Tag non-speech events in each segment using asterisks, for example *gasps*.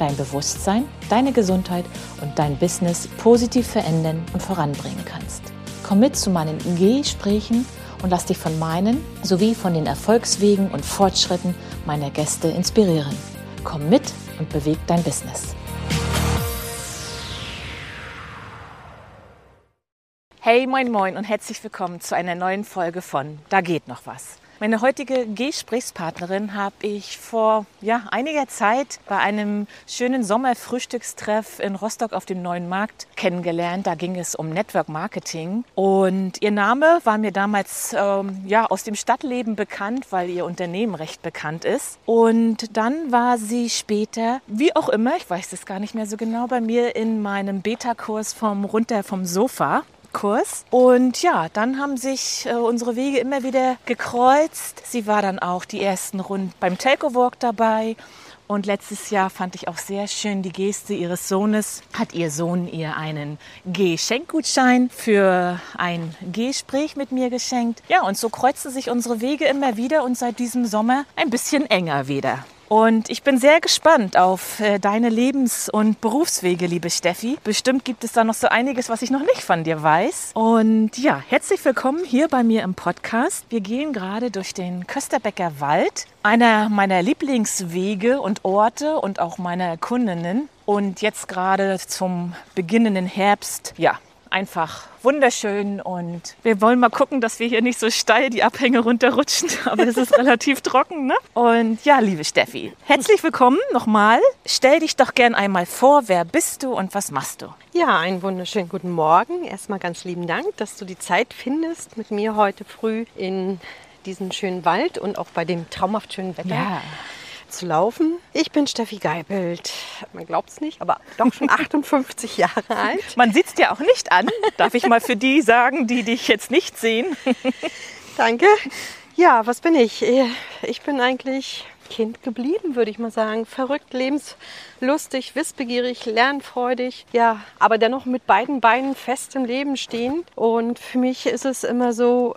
dein Bewusstsein, deine Gesundheit und dein Business positiv verändern und voranbringen kannst. Komm mit zu meinen Gesprächen und lass dich von meinen sowie von den Erfolgswegen und Fortschritten meiner Gäste inspirieren. Komm mit und beweg dein Business. Hey, moin, moin und herzlich willkommen zu einer neuen Folge von Da geht noch was. Meine heutige Gesprächspartnerin habe ich vor ja, einiger Zeit bei einem schönen Sommerfrühstückstreff in Rostock auf dem Neuen Markt kennengelernt. Da ging es um Network Marketing und ihr Name war mir damals ähm, ja, aus dem Stadtleben bekannt, weil ihr Unternehmen recht bekannt ist. Und dann war sie später, wie auch immer, ich weiß es gar nicht mehr so genau, bei mir in meinem Beta-Kurs vom Runter vom Sofa. Kurs. Und ja, dann haben sich äh, unsere Wege immer wieder gekreuzt. Sie war dann auch die ersten Runden beim Telco Walk dabei. Und letztes Jahr fand ich auch sehr schön die Geste ihres Sohnes. Hat ihr Sohn ihr einen Geschenkgutschein für ein Gespräch mit mir geschenkt. Ja, und so kreuzten sich unsere Wege immer wieder und seit diesem Sommer ein bisschen enger wieder. Und ich bin sehr gespannt auf äh, deine Lebens- und Berufswege, liebe Steffi. Bestimmt gibt es da noch so einiges, was ich noch nicht von dir weiß. Und ja, herzlich willkommen hier bei mir im Podcast. Wir gehen gerade durch den Kösterbecker Wald, einer meiner Lieblingswege und Orte und auch meiner Kundinnen. Und jetzt gerade zum beginnenden Herbst, ja, einfach wunderschön und wir wollen mal gucken, dass wir hier nicht so steil die Abhänge runterrutschen, *laughs* aber es ist relativ trocken. Ne? Und ja, liebe Steffi, herzlich willkommen nochmal. Stell dich doch gern einmal vor, wer bist du und was machst du? Ja, einen wunderschönen guten Morgen. Erstmal ganz lieben Dank, dass du die Zeit findest, mit mir heute früh in diesen schönen Wald und auch bei dem traumhaft schönen Wetter. Ja zu laufen. Ich bin Steffi Geipelt. Man glaubt es nicht, aber doch schon *laughs* 58 Jahre alt. Man sieht es dir auch nicht an. Darf ich mal für die sagen, die dich jetzt nicht sehen? *laughs* Danke. Ja, was bin ich? Ich bin eigentlich Kind geblieben, würde ich mal sagen. Verrückt, lebenslustig, wissbegierig, lernfreudig. Ja, aber dennoch mit beiden Beinen fest im Leben stehen. Und für mich ist es immer so,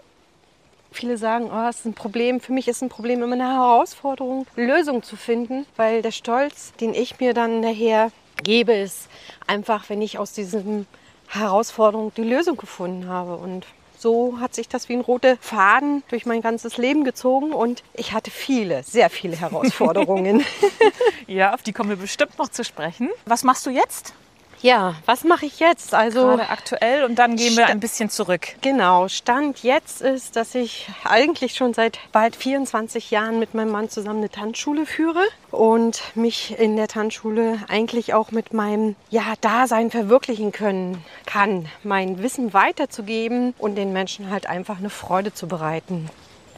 Viele sagen, oh, es ist ein Problem. Für mich ist ein Problem immer eine Herausforderung, Lösungen zu finden, weil der Stolz, den ich mir dann nachher gebe, ist einfach, wenn ich aus diesem Herausforderung die Lösung gefunden habe. Und so hat sich das wie ein roter Faden durch mein ganzes Leben gezogen und ich hatte viele, sehr viele *laughs* Herausforderungen. ja, auf die kommen wir bestimmt noch zu sprechen. Was machst du jetzt? Ja, was mache ich jetzt? Also gerade aktuell und dann gehen wir ein bisschen zurück. Genau, Stand jetzt ist, dass ich eigentlich schon seit bald 24 Jahren mit meinem Mann zusammen eine Tanzschule führe und mich in der Tanzschule eigentlich auch mit meinem ja, Dasein verwirklichen können kann, mein Wissen weiterzugeben und den Menschen halt einfach eine Freude zu bereiten.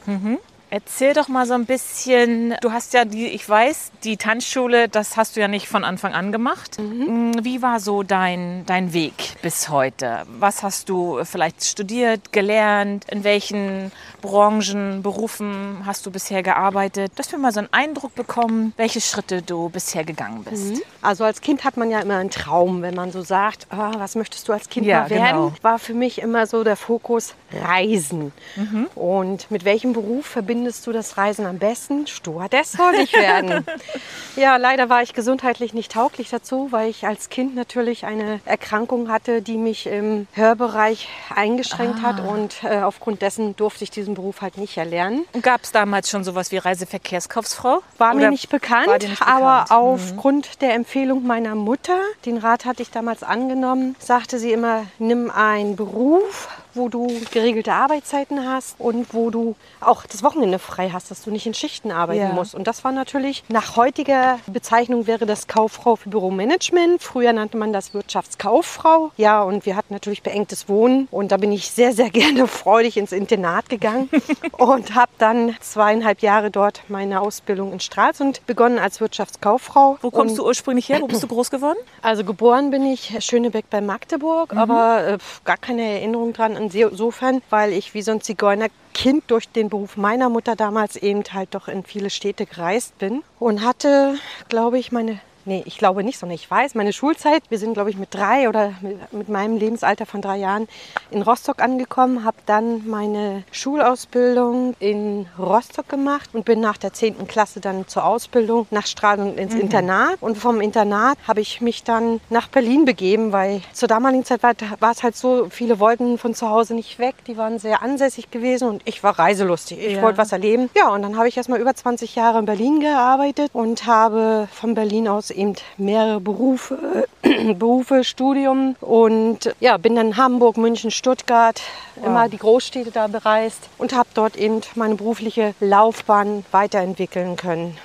Mhm. Erzähl doch mal so ein bisschen, du hast ja die, ich weiß, die Tanzschule, das hast du ja nicht von Anfang an gemacht. Mhm. Mm, wie war so dein, dein Weg bis heute? Was hast du vielleicht studiert, gelernt? In welchen Branchen, Berufen hast du bisher gearbeitet? Dass wir mal so einen Eindruck bekommen, welche Schritte du bisher gegangen bist. Mhm. Also als Kind hat man ja immer einen Traum, wenn man so sagt, oh, was möchtest du als Kind ja, mal werden? Genau. War für mich immer so der Fokus Reisen. Mhm. Und mit welchem Beruf verbinde findest du das Reisen am besten? Stewardess soll ich werden. *laughs* ja, leider war ich gesundheitlich nicht tauglich dazu, weil ich als Kind natürlich eine Erkrankung hatte, die mich im Hörbereich eingeschränkt ah. hat und äh, aufgrund dessen durfte ich diesen Beruf halt nicht erlernen. Gab es damals schon sowas wie Reiseverkehrskauffrau? War mir nicht bekannt, nicht bekannt? aber mhm. aufgrund der Empfehlung meiner Mutter, den Rat hatte ich damals angenommen, sagte sie immer, nimm einen Beruf, wo du geregelte Arbeitszeiten hast und wo du auch das Wochenende frei hast, dass du nicht in Schichten arbeiten Ja. musst. Und das war natürlich, nach heutiger Bezeichnung wäre das Kauffrau für Büromanagement. Früher nannte man das Wirtschaftskauffrau. Ja, und wir hatten natürlich beengtes Wohnen. Und da bin ich sehr, sehr *laughs* gerne freudig ins Internat gegangen *laughs* und habe dann zweieinhalb Jahre dort meine Ausbildung in Stralsund begonnen als Wirtschaftskauffrau. Wo kommst und du ursprünglich her? Wo bist du *clears throat* groß geworden? also geboren bin ich Schönebeck bei Magdeburg, aber äh, gar keine Erinnerung dran insofern, weil ich wie so ein Zigeunerkind durch den Beruf meiner Mutter damals eben halt doch in viele Städte gereist bin und hatte, glaube ich, meine Nee, ich glaube nicht, sondern ich weiß, meine Schulzeit, wir sind, glaube ich, mit drei oder mit, mit meinem Lebensalter von drei Jahren in Rostock angekommen, habe dann meine Schulausbildung in Rostock gemacht und bin nach der 10. Klasse dann zur Ausbildung nach Stralsund ins Internat. Und vom Internat habe ich mich dann nach Berlin begeben, weil zur damaligen Zeit war, war es halt so, viele wollten von zu Hause nicht weg, die waren sehr ansässig gewesen und ich war reiselustig. Ich Ja. wollte was erleben. Ja, und dann habe ich erst mal über 20 Jahre in Berlin gearbeitet und habe von Berlin aus eben mehrere Berufe, *clears throat* Berufe, Studium. Und ja, bin dann Hamburg, München, Stuttgart, immer die Großstädte da bereist und habe dort eben meine berufliche Laufbahn weiterentwickeln können.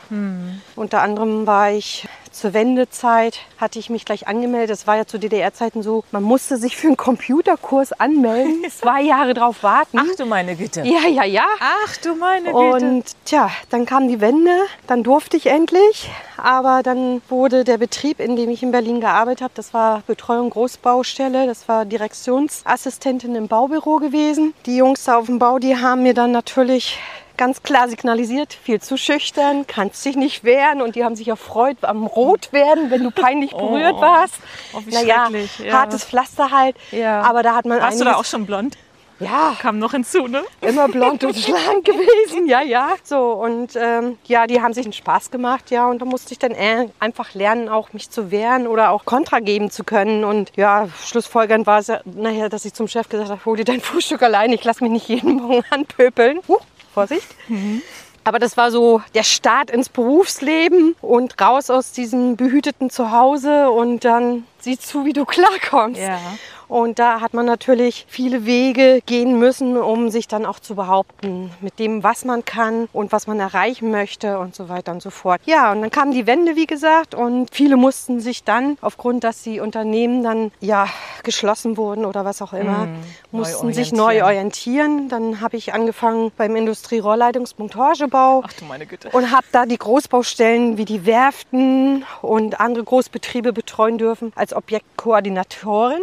Unter anderem war ich zur Wendezeit, hatte ich mich gleich angemeldet. Das war ja zu DDR-Zeiten so, man musste sich für einen Computerkurs anmelden, *laughs* zwei Jahre drauf warten. Ach du meine Güte. Ja, ja, ja. Ach du meine Güte. Und tja, dann kam die Wende, dann durfte ich endlich. Aber dann wurde der Betrieb, in dem ich in Berlin gearbeitet habe, das war Betreuung Großbaustelle, das war Direktionsassistentin im Baubüro gewesen. Die Jungs da auf dem Bau, die haben mir dann natürlich ganz klar signalisiert, viel zu schüchtern, kannst dich nicht wehren. Und die haben sich erfreut am Rotwerden, wenn du peinlich *laughs* berührt warst. Oh, wie naja, ja. hartes Pflaster halt. Ja. Aber da hat man Warst du da auch schon blond? Ja, Kam noch hinzu, ne? immer blond und *laughs* schlank gewesen, ja, ja. So, und ähm, ja, die haben sich einen Spaß gemacht, ja, und da musste ich dann äh, einfach lernen, auch mich zu wehren oder auch Kontra geben zu können. Und ja, schlussfolgernd war es ja nachher, dass ich zum Chef gesagt habe, hol dir dein Frühstück allein, ich lass mich nicht jeden Morgen *laughs* anpöpeln. Huh, Vorsicht. Aber das war so der Start ins Berufsleben und raus aus diesem behüteten Zuhause und dann sieh zu, wie du klarkommst. Ja. Und da hat man natürlich viele Wege gehen müssen, um sich dann auch zu behaupten mit dem, was man kann und was man erreichen möchte und so weiter und so fort. Ja, und dann kam die Wende, wie gesagt, und viele mussten sich dann, aufgrund, dass die Unternehmen dann ja geschlossen wurden oder was auch immer, Mm, mussten neu sich neu orientieren. Dann habe ich angefangen beim Industrierohrleitungsmontagebau Ach du meine Güte. und habe da die Großbaustellen wie die Werften und andere Großbetriebe betreuen dürfen als Objektkoordinatorin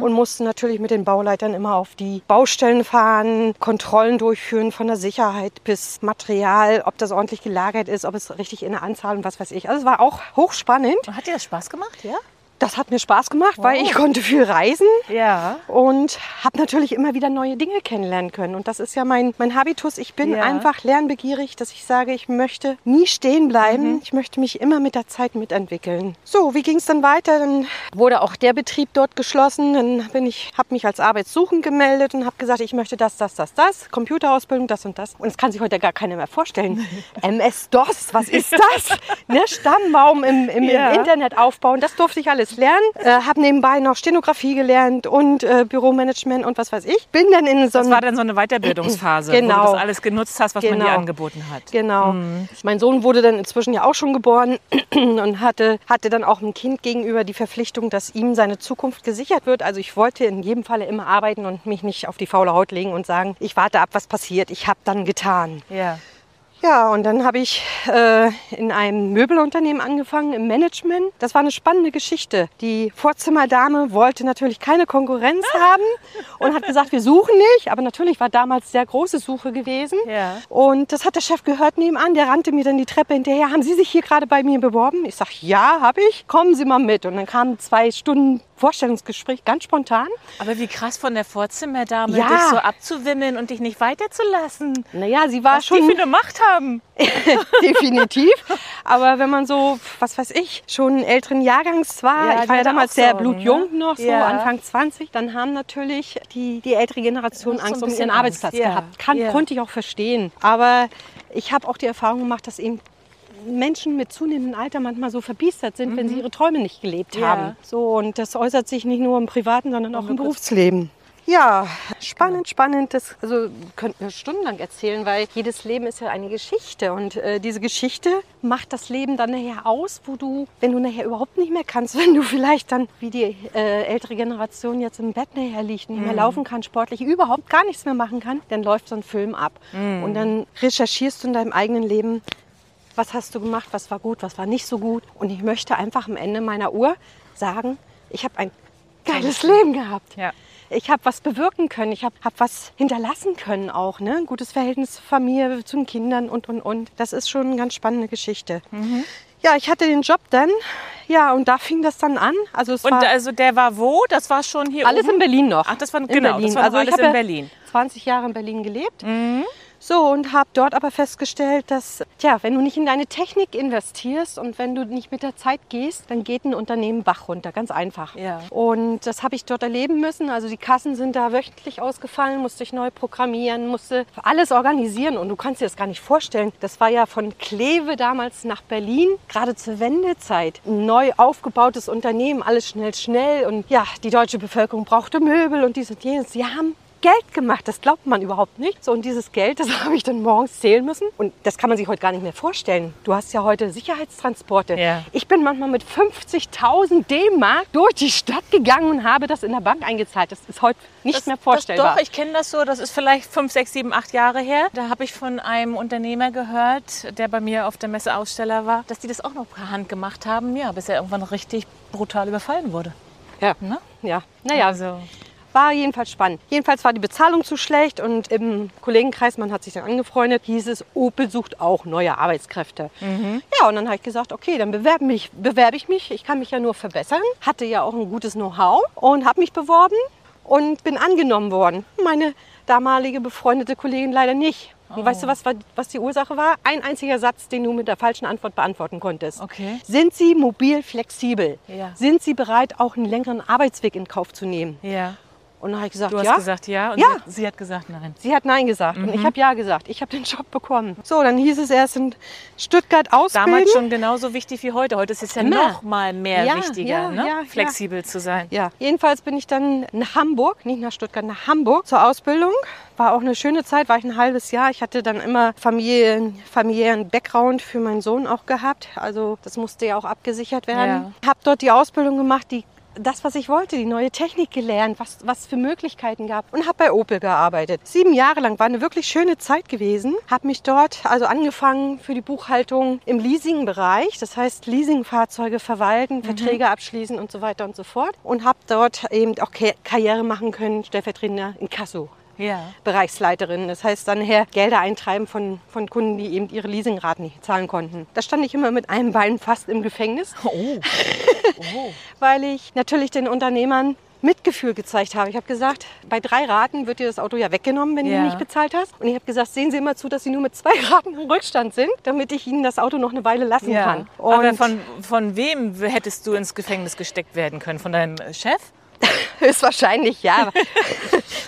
und musste natürlich mit den Bauleitern immer auf die Baustellen fahren, Kontrollen durchführen von der Sicherheit bis Material, ob das ordentlich gelagert ist, ob es richtig in der Anzahl und was weiß ich. Also es war auch hochspannend. Hat dir das Spaß gemacht, ja? Das hat mir Spaß gemacht, weil ich konnte viel reisen Ja. und habe natürlich immer wieder neue Dinge kennenlernen können. Und das ist ja mein, mein Habitus. Ich bin Ja. einfach lernbegierig, dass ich sage, ich möchte nie stehen bleiben. Mhm. Ich möchte mich immer mit der Zeit mitentwickeln. So, wie ging es dann weiter? Dann wurde auch der Betrieb dort geschlossen. Dann bin ich, habe mich als arbeitssuchend gemeldet und habe gesagt, ich möchte das, das, das, das. Computerausbildung, das und das. Und das kann sich heute gar keiner mehr vorstellen. *laughs* MS-DOS, was ist das? ne, Stammbaum im, im, Ja. im Internet aufbauen. Das durfte ich alles lernen. Äh, habe nebenbei noch Stenografie gelernt und äh, Büromanagement und was weiß ich. Bin dann in so Das war dann so eine Weiterbildungsphase, wo Genau. du das alles genutzt hast, was man dir Genau. angeboten hat. Genau. Mein Sohn wurde dann inzwischen ja auch schon geboren *clears throat* und hatte, hatte dann auch einem Kind gegenüber die Verpflichtung, dass ihm seine Zukunft gesichert wird. Also ich wollte in jedem Falle immer arbeiten und mich nicht auf die faule Haut legen und sagen, ich warte ab, was passiert. Ich habe dann getan. Ja. Ja, und dann habe ich äh, in einem Möbelunternehmen angefangen im Management. Das war eine spannende Geschichte. Die Vorzimmerdame wollte natürlich keine Konkurrenz haben und hat gesagt, wir suchen nicht. Aber natürlich war damals sehr große Suche gewesen. Ja. Und das hat der Chef gehört nebenan. Der rannte mir dann die Treppe hinterher. Haben Sie sich hier gerade bei mir beworben? Ich sage, ja, habe ich. Kommen Sie mal mit. Und dann kamen zwei Stunden Vorstellungsgespräch, ganz spontan. Aber wie krass von der Vorzimmerdame, Ja. dich so abzuwimmeln und dich nicht weiterzulassen. Naja, sie war Was schon... die für eine Macht haben. *laughs* definitiv. Aber wenn man so, was weiß ich, schon älteren Jahrgangs war, Ja, ich war ja damals sehr Sorgen, blutjung ne? noch, so Ja. Anfang 20, dann haben natürlich die, die ältere Generation Noch so ein Angst um ihren Arbeitsplatz Angst, ja. gehabt. Kann. Konnte ich auch verstehen. Aber ich habe auch die Erfahrung gemacht, dass eben Menschen mit zunehmendem Alter manchmal so verbiestert sind, wenn sie ihre Träume nicht gelebt Mhm. Ja. haben. So, und das äußert sich nicht nur im privaten, sondern auch im Berufsleben. Ja, spannend, spannend. Das also, könnten wir stundenlang erzählen, weil jedes Leben ist ja eine Geschichte. Und äh, diese Geschichte macht das Leben dann nachher aus, wo du, wenn du nachher überhaupt nicht mehr kannst, *laughs* wenn du vielleicht dann, wie die äh, ältere Generation jetzt im Bett nachher liegt, nicht mehr laufen kann, sportlich überhaupt gar nichts mehr machen kann, dann läuft so ein Film ab. Und dann recherchierst du in deinem eigenen Leben, was hast du gemacht, was war gut, was war nicht so gut. Und ich möchte einfach am Ende meiner Uhr sagen, ich habe ein geiles Leben gehabt. Ja. Ich habe was bewirken können, ich habe hab was hinterlassen können auch. Ne? Ein gutes Verhältnis zur Familie, zu den Kindern und, und, und. Das ist schon eine ganz spannende Geschichte. Ja, ich hatte den Job dann, ja, und da fing das dann an. Also es Und war also der war wo? Das war schon hier alles oben? in Berlin noch. Ach, das war in genau, Berlin. das war also ich alles habe in Berlin. 20 Jahre in Berlin gelebt. So, und habe dort aber festgestellt, dass, tja, wenn du nicht in deine Technik investierst und wenn du nicht mit der Zeit gehst, dann geht ein Unternehmen Bach runter, ganz einfach. Ja. Und das habe ich dort erleben müssen. Also die Kassen sind da wöchentlich ausgefallen, musste ich neu programmieren, musste alles organisieren. Und du kannst dir das gar nicht vorstellen. Das war ja von Kleve damals nach Berlin, gerade zur Wendezeit. Ein neu aufgebautes Unternehmen, alles schnell, schnell. Und ja, die deutsche Bevölkerung brauchte Möbel und dies und jenes. Sie haben Geld gemacht. Das glaubt man überhaupt nicht. So, und dieses Geld, das *laughs* habe ich dann morgens zählen müssen. Und das kann man sich heute gar nicht mehr vorstellen. Du hast ja heute Sicherheitstransporte. Ja. Ich bin manchmal mit 50.000 D-Mark durch die Stadt gegangen und habe das in der Bank eingezahlt. Das ist heute nicht Das, mehr vorstellbar. Doch, ich kenne das so. Das ist vielleicht fünf, sechs, sieben, acht Jahre her. Da habe ich von einem Unternehmer gehört, der bei mir auf der Messe Aussteller war, dass die das auch noch per Hand gemacht haben. Ja, bis er irgendwann richtig brutal überfallen wurde. ja. Ne? ja. Naja, Also, war jedenfalls spannend. Jedenfalls war die Bezahlung zu schlecht und im Kollegenkreis, man hat sich dann angefreundet, hieß es, Opel sucht auch neue Arbeitskräfte. Ja, und dann habe ich gesagt, okay, dann bewerbe, mich, bewerbe ich mich. Ich kann mich ja nur verbessern. Hatte ja auch ein gutes Know-how und habe mich beworben und bin angenommen worden. Meine damalige befreundete Kollegin leider nicht. Und weißt du, was, war- was die Ursache war? Ein einziger Satz, den du mit der falschen Antwort beantworten konntest. Okay. Sind Sie mobil flexibel? Ja. Sind Sie bereit, auch einen längeren Arbeitsweg in Kauf zu nehmen? ja. Und dann habe ich gesagt, Du hast ja. gesagt ja und Ja. Sie, sie hat gesagt nein. Sie hat Nein gesagt und Mhm. ich habe Ja gesagt. Ich habe den Job bekommen. So, dann hieß es erst in Stuttgart ausbilden. Damals schon genauso wichtig wie heute. Heute ist es ja Immer. noch mal mehr Ja, wichtiger, ne? flexibel zu sein. Ja, jedenfalls bin ich dann nach Hamburg, nicht nach Stuttgart, nach Hamburg zur Ausbildung. War auch eine schöne Zeit, war ich ein halbes Jahr. Ich hatte dann immer Familien, familiären Background für meinen Sohn auch gehabt. Also das musste ja auch abgesichert werden. Habe dort die Ausbildung gemacht, die das, was ich wollte, die neue Technik gelernt, was was für Möglichkeiten gab und habe bei Opel gearbeitet. Sieben Jahre lang war eine wirklich schöne Zeit gewesen. Habe mich dort also angefangen für die Buchhaltung im Leasingbereich, das heißt Leasingfahrzeuge verwalten, Verträge abschließen und so weiter und so fort und habe dort eben auch Ka- Karriere machen können, stellvertretender in Kasso. Ja. Bereichsleiterin. Das heißt dann her Gelder eintreiben von, von Kunden, die eben ihre Leasingraten nicht zahlen konnten. Da stand ich immer mit einem Bein fast im Gefängnis, Oh. *laughs* weil ich natürlich den Unternehmern Mitgefühl gezeigt habe. Ich habe gesagt, bei drei Raten wird dir das Auto ja weggenommen, wenn Ja. du nicht bezahlt hast. Und ich habe gesagt, sehen Sie immer zu, dass Sie nur mit zwei *laughs* Raten im Rückstand sind, damit ich Ihnen das Auto noch eine Weile lassen ja. kann. Aber Und von, von wem hättest du ins Gefängnis gesteckt werden können? Von deinem Chef? *laughs* höchstwahrscheinlich ja. *laughs*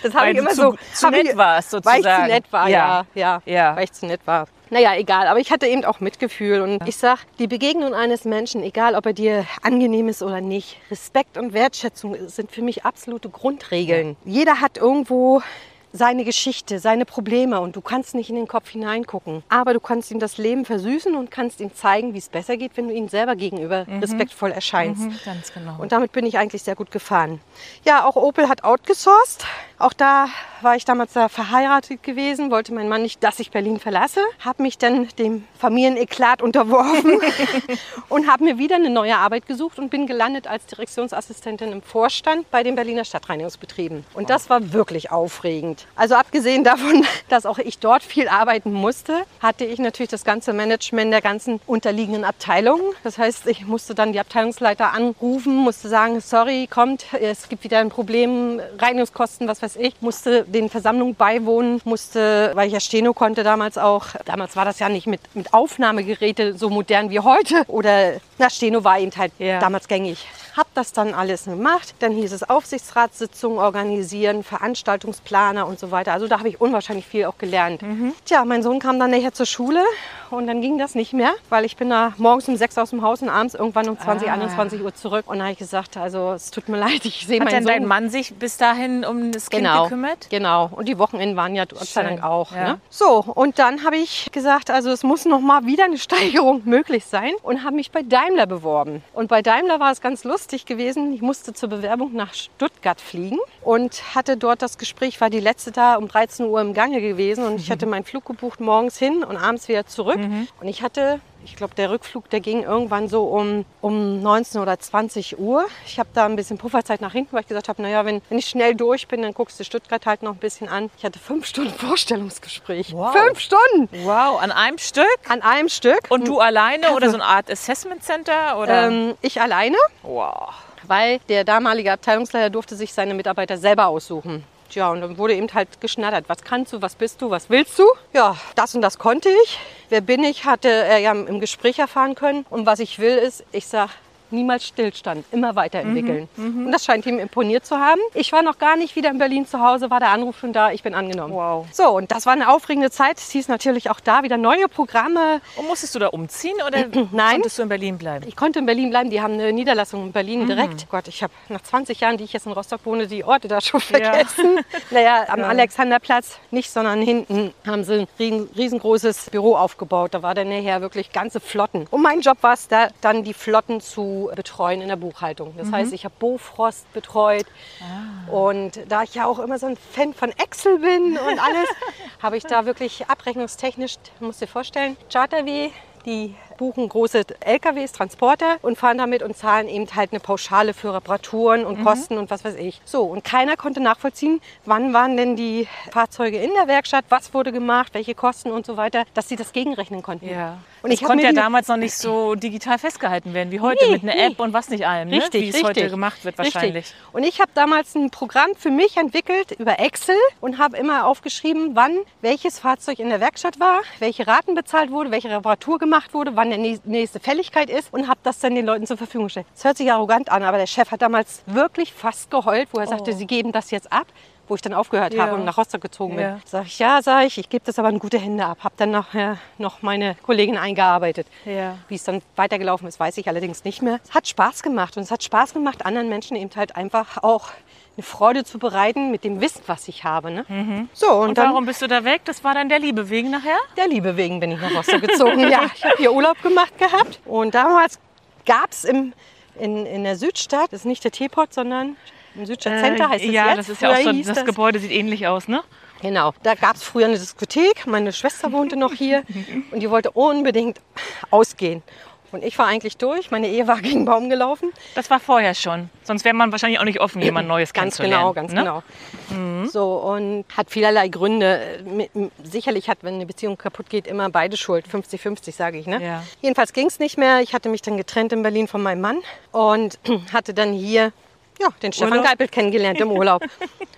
Das habe ich immer zu- so. zu habe ich- nett warst, Weil ich sozusagen. zu nett war, ja. Ja. Ja, Ja. Weil ich zu nett war. Naja, egal. Aber ich hatte eben auch Mitgefühl. Und ich sag, die Begegnung eines Menschen, egal ob er dir angenehm ist oder nicht, Respekt und Wertschätzung sind für mich absolute Grundregeln. Jeder hat irgendwo seine Geschichte, seine Probleme und du kannst nicht in den Kopf hineingucken. Aber du kannst ihm das Leben versüßen und kannst ihm zeigen, wie es besser geht, wenn du ihm selber gegenüber respektvoll erscheinst. Mhm, ganz genau. Und damit bin ich eigentlich sehr gut gefahren. Ja, auch Opel hat outgesourced. Auch da war ich damals da verheiratet gewesen, wollte mein Mann nicht, dass ich Berlin verlasse. Habe mich dann dem Familieneklat unterworfen *laughs* und habe mir wieder eine neue Arbeit gesucht und bin gelandet als Direktionsassistentin im Vorstand bei den Berliner Stadtreinigungsbetrieben. Und das war wirklich aufregend. Also abgesehen davon, *laughs* dass auch ich dort viel arbeiten musste, hatte ich natürlich das ganze Management der ganzen unterliegenden Abteilungen. Das heißt, ich musste dann die Abteilungsleiter anrufen, musste sagen, sorry, kommt, es gibt wieder ein Problem, Reinigungskosten, was weiß ich, musste den Versammlungen beiwohnen, musste, weil ich ja Steno konnte damals auch, damals war das ja nicht mit, mit Aufnahmegeräte so modern wie heute oder, na, Steno war eben halt Ja. damals gängig. Hab das dann alles gemacht. Dann hieß es Aufsichtsratssitzungen organisieren, Veranstaltungsplaner und so weiter. Also da habe ich unwahrscheinlich viel auch gelernt. Tja, mein Sohn kam dann nachher zur Schule und dann ging das nicht mehr, weil ich bin da morgens um sechs aus dem Haus und abends irgendwann um 20, Ah. 21 Uhr zurück. Und da habe ich gesagt, also es tut mir *laughs* leid, ich sehe Hat meinen denn Sohn. dein Mann sich bis dahin um das Kind Genau, gekümmert? genau. Und die Wochenenden waren ja Gott sei Dank auch. ja. Ne? So, und dann habe ich gesagt, also es muss noch mal wieder eine *laughs* Steigerung möglich sein und habe mich bei Daimler beworben. Und bei Daimler war es ganz lustig gewesen. Ich musste zur Bewerbung nach Stuttgart fliegen und hatte dort das Gespräch, war die letzte da um 13 Uhr im Gange gewesen und ich hatte *laughs* meinen Flug gebucht morgens hin und abends wieder zurück. Und ich hatte ich glaube, der Rückflug, der ging irgendwann so um, um 19 oder 20 Uhr. Ich habe da ein bisschen Pufferzeit nach hinten, weil ich gesagt habe, naja, wenn, wenn ich schnell durch bin, dann guckst du Stuttgart halt noch ein bisschen an. Ich hatte fünf Stunden *laughs* Vorstellungsgespräch. Wow. Fünf Stunden Wow, an einem Stück? an einem Stück. Und du alleine oder so eine Art Assessment Center? Oder? ähm, ich alleine, wow. weil der damalige Abteilungsleiter durfte sich seine Mitarbeiter selber aussuchen. Tja, und dann wurde eben halt geschnattert. Was kannst du, was bist du, was willst du? Ja, das und das konnte ich. Wer bin ich, hatte er ja im Gespräch erfahren können. Und was ich will, ist, ich sag niemals Stillstand, immer weiterentwickeln. Mhm, Und das scheint ihm imponiert zu haben. Ich war noch gar nicht wieder in Berlin zu Hause, war der Anruf schon da, ich bin angenommen. Wow. So, und das war eine aufregende Zeit. Es hieß natürlich auch da wieder neue Programme. Und musstest du da umziehen oder *clears throat* Nein. konntest du in Berlin bleiben? Ich konnte in Berlin bleiben, die haben eine Niederlassung in Berlin direkt. Gott, ich habe nach 20 Jahren, die ich jetzt in Rostock wohne, die Orte da schon *laughs* vergessen. *laughs* Naja, am Alexanderplatz nicht, sondern hinten haben sie ein riesen- riesengroßes Büro aufgebaut. Da war dann nachher wirklich ganze Flotten. Und mein Job war es, da dann die Flotten zu betreuen in der Buchhaltung. Das heißt, ich habe Bofrost betreut. Und da ich ja auch immer so ein Fan von Excel bin und alles, *laughs* habe ich da wirklich abrechnungstechnisch, musst dir vorstellen, Charterweh, die buchen große LKWs, Transporter und fahren damit und zahlen eben halt eine Pauschale für Reparaturen und Kosten und was weiß ich. So, und keiner konnte nachvollziehen, wann waren denn die Fahrzeuge in der Werkstatt, was wurde gemacht, welche Kosten und so weiter, dass sie das gegenrechnen konnten. Ja. Und das ich konnte ja damals noch nicht so digital festgehalten werden wie heute Nee, mit einer nee. App und was nicht allem, ne? Richtig, wie es richtig. heute gemacht wird wahrscheinlich. Richtig. Und ich habe damals ein Programm für mich entwickelt über Excel und habe immer aufgeschrieben, wann welches Fahrzeug in der Werkstatt war, welche Raten bezahlt wurde, welche Reparatur gemacht wurde, wann der nä- nächste Fälligkeit ist und habe das dann den Leuten zur Verfügung gestellt. Das hört sich arrogant an, aber der Chef hat damals wirklich fast geheult, wo er sagte, sie geben das jetzt ab. Wo ich dann aufgehört. Ja. habe und nach Rostock gezogen bin. Ja. Sag ich, ja, sag ich, ich gebe das aber in gute Hände ab. Habe dann nachher noch meine Kollegin eingearbeitet. Ja. Wie es dann weitergelaufen ist, weiß ich allerdings nicht mehr. Es hat Spaß gemacht und es hat Spaß gemacht, anderen Menschen eben halt einfach auch eine Freude zu bereiten mit dem Wissen, was ich habe. Ne? So, und, Und dann warum bist du da weg? Das war dann der Liebe wegen nachher? der Liebe wegen bin ich nach Rostock gezogen. *laughs* ja, ich habe hier Urlaub gemacht gehabt und damals gab es in, in der Südstadt, das ist nicht der Teepot, sondern im Südstadt Center heißt es Äh, ja, jetzt. das ist ja auch so, das, das Gebäude sieht ähnlich aus, ne? Genau, da gab es früher eine Diskothek. Meine Schwester wohnte noch hier *laughs* und die wollte unbedingt ausgehen. Und ich war eigentlich durch. Meine Ehe war gegen den Baum gelaufen. Das war vorher schon. Sonst wäre man wahrscheinlich auch nicht offen, jemand Neues Ganz kennenzulernen. genau, ganz ne? genau. So und hat vielerlei Gründe. Sicherlich hat, wenn eine Beziehung kaputt geht, immer beide Schuld. 50-50, sage ich. Ne? Ja. Jedenfalls ging es nicht mehr. Ich hatte mich dann getrennt in Berlin von meinem Mann und *clears throat* hatte dann hier ja, den Stefan Urlaub? Geipelt kennengelernt im Urlaub. *laughs*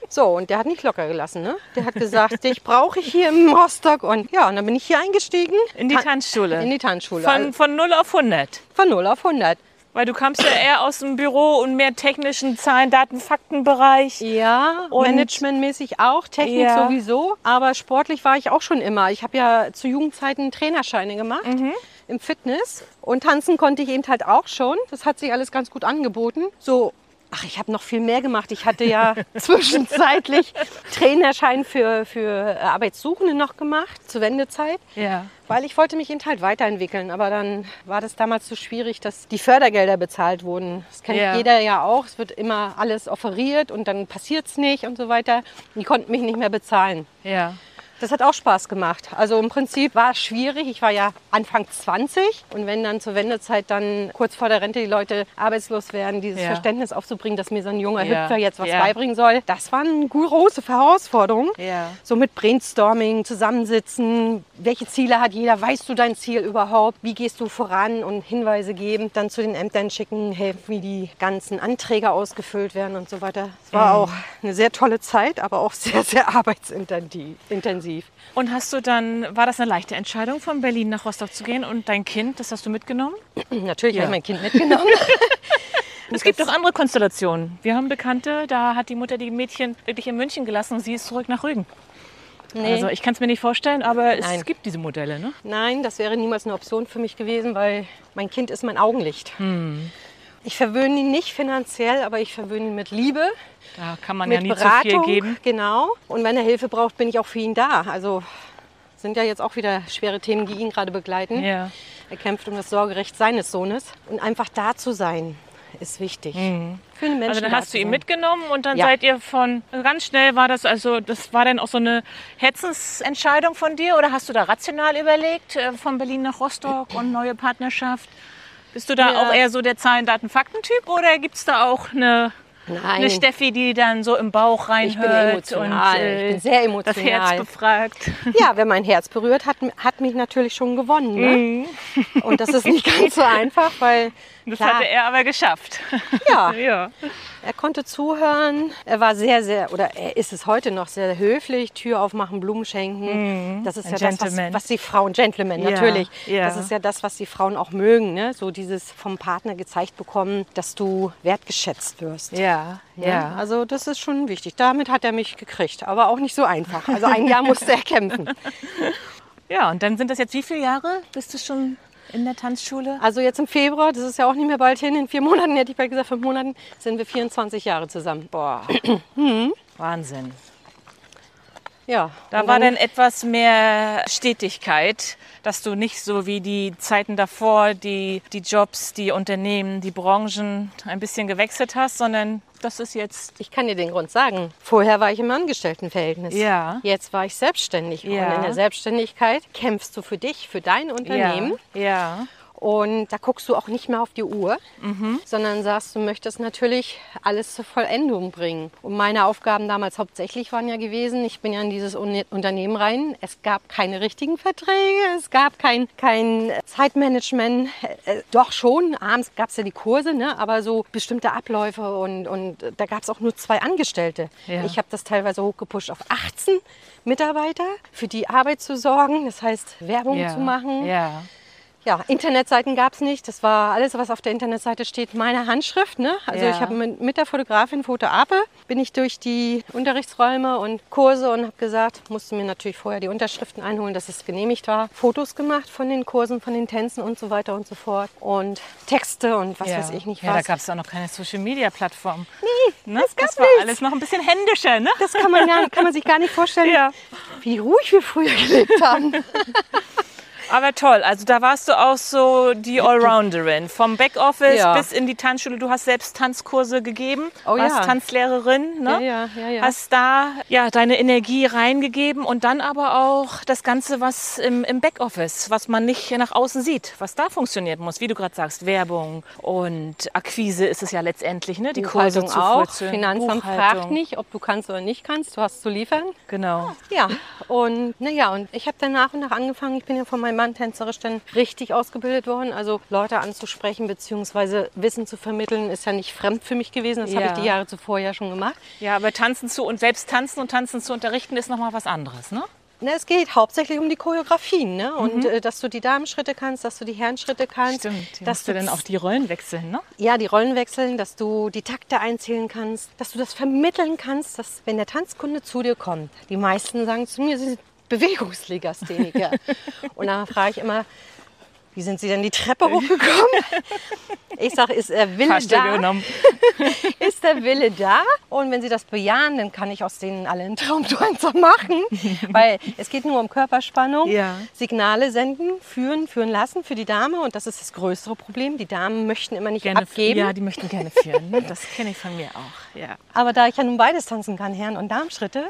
So, und der hat nicht locker gelassen. Ne? Der hat gesagt, dich brauche ich hier im Rostock. Und ja, und dann bin ich hier eingestiegen. In die Ta- Tanzschule. In die Tanzschule. Von, Von, von 0 auf 100. von 0 auf 100. Weil du kamst ja eher aus dem Büro und mehr technischen Zahlen, Daten, Faktenbereich. Ja, managementmäßig auch, Technik Ja. sowieso. Aber sportlich war ich auch schon immer. Ich habe ja zu Jugendzeiten Trainerscheine gemacht Mhm. im Fitness. Und tanzen konnte ich eben halt auch schon. Das hat sich alles ganz gut angeboten. So. Ach, ich habe noch viel mehr gemacht. Ich hatte ja *laughs* zwischenzeitlich Trainerschein für, für Arbeitssuchende noch gemacht, zur Wendezeit. Ja. Weil ich wollte mich eben halt weiterentwickeln. Aber dann war das damals so schwierig, dass die Fördergelder bezahlt wurden. Das kennt Ja. jeder ja auch. Es wird immer alles offeriert und dann passiert es nicht und so weiter. Die konnten mich nicht mehr bezahlen. Ja. Das hat auch Spaß gemacht. Also im Prinzip war es schwierig. Ich war ja Anfang 20 und wenn dann zur Wendezeit dann kurz vor der Rente die Leute arbeitslos werden, dieses Ja. Verständnis aufzubringen, dass mir so ein junger Ja. Hüpfer jetzt was Ja. beibringen soll, das war eine große Herausforderung. Ja. So mit Brainstorming, zusammensitzen, welche Ziele hat jeder, weißt du dein Ziel überhaupt, wie gehst du voran und Hinweise geben, dann zu den Ämtern schicken, helfen, wie die ganzen Anträge ausgefüllt werden und so weiter. Es war auch eine sehr tolle Zeit, aber auch *laughs* sehr, sehr arbeitsintensiv. Intensiv. Und hast du dann, war das eine leichte Entscheidung, von Berlin nach Rostock zu gehen und dein Kind, das hast du mitgenommen? *clears throat* Natürlich Ja. habe ich mein Kind mitgenommen. *laughs* Es gibt auch andere Konstellationen. Wir haben Bekannte, da hat die Mutter die Mädchen wirklich in München gelassen und sie ist zurück nach Rügen. Nee. Also ich kann es mir nicht vorstellen, aber Nein. es gibt diese Modelle. Ne? Nein, das wäre niemals eine Option für mich gewesen, weil mein Kind ist mein Augenlicht. Hm. Ich verwöhne ihn nicht finanziell, aber ich verwöhne ihn mit Liebe, Da kann man mit ja nie Beratung. zu viel geben. Genau. Und wenn er Hilfe braucht, bin ich auch für ihn da. Also sind ja jetzt auch wieder schwere Themen, die ihn gerade begleiten. Ja. Er kämpft um das Sorgerecht seines Sohnes. Und einfach da zu sein, ist wichtig. Für einen Menschen. Also dann da hast du ihn mitgenommen und dann Ja. seid ihr von ganz schnell war das also das war dann auch so eine Herzensentscheidung von dir oder hast du da rational überlegt äh, von Berlin nach Rostock und neue Partnerschaft? Bist du da Ja. auch eher so der Zahlen, Daten, Fakten-Typ oder gibt es da auch eine, eine Steffi, die dann so im Bauch Ich bin reinhört emotional. und äh, ich bin sehr das Herz emotional. befragt? Ja, wer mein Herz berührt, hat, hat mich natürlich schon gewonnen. Ne? Mhm. Und das ist nicht ganz so einfach, weil *laughs* Das klar, hatte er aber geschafft. *laughs* ja, ja. er konnte zuhören. Er war sehr, sehr, oder er ist es heute noch sehr höflich. Tür aufmachen, Blumen schenken. Das ist Ein ja das, was, Gentleman. was die Frauen, Gentleman Ja, natürlich. ja. Das ist ja das, was die Frauen auch mögen. Ne? So dieses vom Partner gezeigt bekommen, dass du wertgeschätzt wirst. Ja, Ja, also das ist schon wichtig. Damit hat er mich gekriegt, aber auch nicht so einfach. Also ein Jahr musste er kämpfen. *laughs* Ja, und dann sind das jetzt wie viele Jahre? Bist du schon in der Tanzschule? Also jetzt im Februar, das ist ja auch nicht mehr bald hin, in vier Monaten hätte ich bald gesagt, fünf Monaten, sind wir 24 Jahre zusammen. Boah. *clears throat* Wahnsinn. Ja, Da war dann- dann etwas mehr Stetigkeit, dass du nicht so wie die Zeiten davor die, die Jobs, die Unternehmen, die Branchen ein bisschen gewechselt hast, sondern das ist jetzt. Ich kann dir den Grund sagen. Vorher war ich im Angestelltenverhältnis. Ja. Jetzt war ich selbstständig. Ja. Und in der Selbstständigkeit kämpfst du für dich, für dein Unternehmen. Ja. ja. Und da guckst du auch nicht mehr auf die Uhr, Mhm. sondern sagst, du möchtest natürlich alles zur Vollendung bringen. Und meine Aufgaben damals hauptsächlich waren ja gewesen, ich bin ja in dieses Un- Unternehmen rein. Es gab keine richtigen Verträge, es gab kein, kein Zeitmanagement. Äh, doch schon, abends gab es ja die Kurse, ne? aber so bestimmte Abläufe und, und da gab es auch nur zwei Angestellte. Ja. Ich habe das teilweise hochgepusht auf 18 Mitarbeiter, für die Arbeit zu sorgen, das heißt Werbung ja. zu machen. Ja. Ja, Internetseiten gab es nicht. Das war alles, was auf der Internetseite steht, meine Handschrift. Ne? Also Ja. ich habe mit, mit der Fotografin Foto Ape bin ich durch die Unterrichtsräume und Kurse und habe gesagt, musste mir natürlich vorher die Unterschriften einholen, dass es genehmigt war. Fotos gemacht von den Kursen, von den Tänzen und so weiter und so fort. Und Texte und was ja. weiß ich nicht ja, da was. gab es auch noch keine Social Media Plattform. nee, Ne? das gab's Das war nicht. alles noch ein bisschen händischer, ne? Das kann man, ja, kann man sich gar nicht vorstellen, *laughs* Ja. wie ruhig wir früher gelebt haben. *laughs* Aber toll, also da warst du auch so die Allrounderin. Vom Backoffice Ja. bis in die Tanzschule. Du hast selbst Tanzkurse gegeben, Oh warst ja. Tanzlehrerin. Ne? Ja, ja, ja, ja. Hast da ja, deine Energie reingegeben und dann aber auch das Ganze, was im, im Backoffice, was man nicht nach außen sieht, was da funktionieren muss. Wie du gerade sagst, Werbung und Akquise ist es ja letztendlich, ne? die Kurse zu auch. Finanzamt fragt nicht, ob du kannst oder nicht kannst. Du hast zu liefern. Genau. Ja, und naja, und ich habe dann nach und nach angefangen. Ich bin ja von meinem Mann tänzerisch dann richtig ausgebildet worden. Also Leute anzusprechen bzw. Wissen zu vermitteln, ist ja nicht fremd für mich gewesen. Das habe Ja. ich die Jahre zuvor ja schon gemacht. Ja, aber tanzen zu und selbst tanzen und tanzen zu unterrichten ist nochmal was anderes, ne? Na, es geht hauptsächlich um die Choreografien, ne? Und äh, dass du die Damenschritte kannst, dass du die Herrenschritte kannst, Stimmt, die dass du dann auch die Rollen wechseln, ne? ja, die Rollen wechseln, dass du die Takte einzählen kannst, dass du das vermitteln kannst, dass wenn der Tanzkunde zu dir kommt, die meisten sagen zu mir, sie sind Bewegungslegastheniker. Und dann frage ich immer, wie sind Sie denn die Treppe hochgekommen? Ich sage, ist der Wille Fahrstuhl da? *laughs* Ist der Wille da? Und wenn Sie das bejahen, dann kann ich aus denen alle einen Traumtänzer machen. Weil es geht nur um Körperspannung, Ja. Signale senden, führen, führen lassen für die Dame. Und das ist das größere Problem. Die Damen möchten immer nicht Gerne, abgeben. Ja, die möchten gerne führen. *laughs* Das kenne ich von mir auch. Ja. Aber da ich ja nun beides tanzen kann, Herren- und Darmschritte,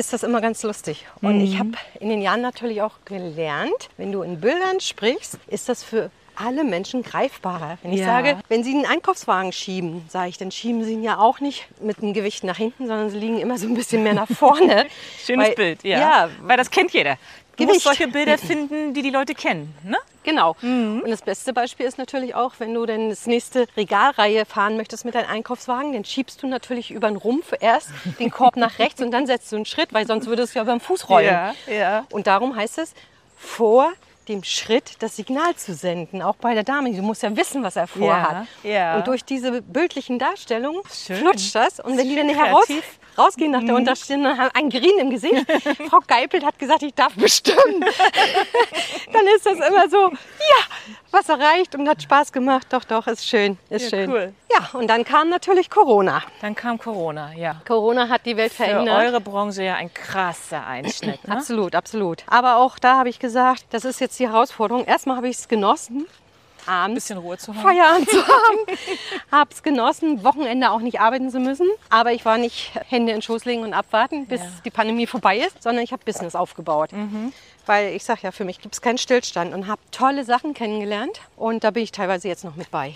ist das immer ganz lustig. Und ich habe in den Jahren natürlich auch gelernt, wenn du in Bildern sprichst, ist das für alle Menschen greifbarer. Wenn ich Ja. sage, wenn Sie einen Einkaufswagen schieben, sage ich, dann schieben Sie ihn ja auch nicht mit dem Gewicht nach hinten, sondern Sie liegen immer so ein bisschen mehr nach vorne. *laughs* Schönes Weil- Bild, ja. Ja, Weil das kennt jeder. Du Gewicht. musst solche Bilder *laughs* finden, die die Leute kennen. Ne? Genau. Und das beste Beispiel ist natürlich auch, wenn du dann das nächste Regalreihe fahren möchtest mit deinem Einkaufswagen, dann schiebst du natürlich über den Rumpf erst den Korb nach rechts und dann setzt du einen Schritt, weil sonst würdest du ja beim Fuß rollen. Ja, ja. Und darum heißt es vor dem Schritt, das Signal zu senden, auch bei der Dame. Du musst ja wissen, was er vorhat. ja. Und durch diese bildlichen Darstellungen Schön. flutscht das. Und wenn die dann heraus. Rausgehen nach der Unterstehung und haben ein Grin im Gesicht, *laughs* Frau Geipelt hat gesagt, ich darf bestimmen. *laughs* dann ist das immer so, ja, was erreicht und hat Spaß gemacht. Doch, doch, ist schön, ist Ja, schön. cool. Ja, und dann kam natürlich Corona. Dann kam Corona, ja. Corona hat die Welt Für verändert. eure Branche ja ein krasser Einschnitt. Ne? Absolut, absolut. Aber auch da habe ich gesagt, das ist jetzt die Herausforderung. Erstmal habe ich es genossen, abends bisschen Ruhe zu haben. Feierabend zu *laughs* haben. habe es genossen, Wochenende auch nicht arbeiten zu müssen. Aber ich war nicht Hände in Schoß legen und abwarten, bis Ja. die Pandemie vorbei ist, sondern ich habe Business aufgebaut. Weil ich sage ja, für mich gibt es keinen Stillstand und habe tolle Sachen kennengelernt. Und da bin ich teilweise jetzt noch mit bei.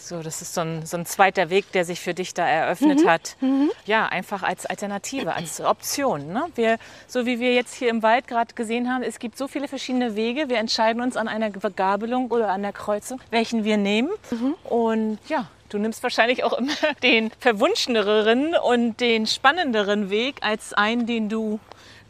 So, das ist so ein, so ein zweiter Weg, der sich für dich da eröffnet hat. Ja, einfach als Alternative, als Option. Ne? Wir, so wie wir jetzt hier im Wald gerade gesehen haben, es gibt so viele verschiedene Wege. Wir entscheiden uns an einer Vergabelung oder an der Kreuzung, welchen wir nehmen. Und ja, du nimmst wahrscheinlich auch immer *laughs* den verwunscheneren und den spannenderen Weg als einen, den du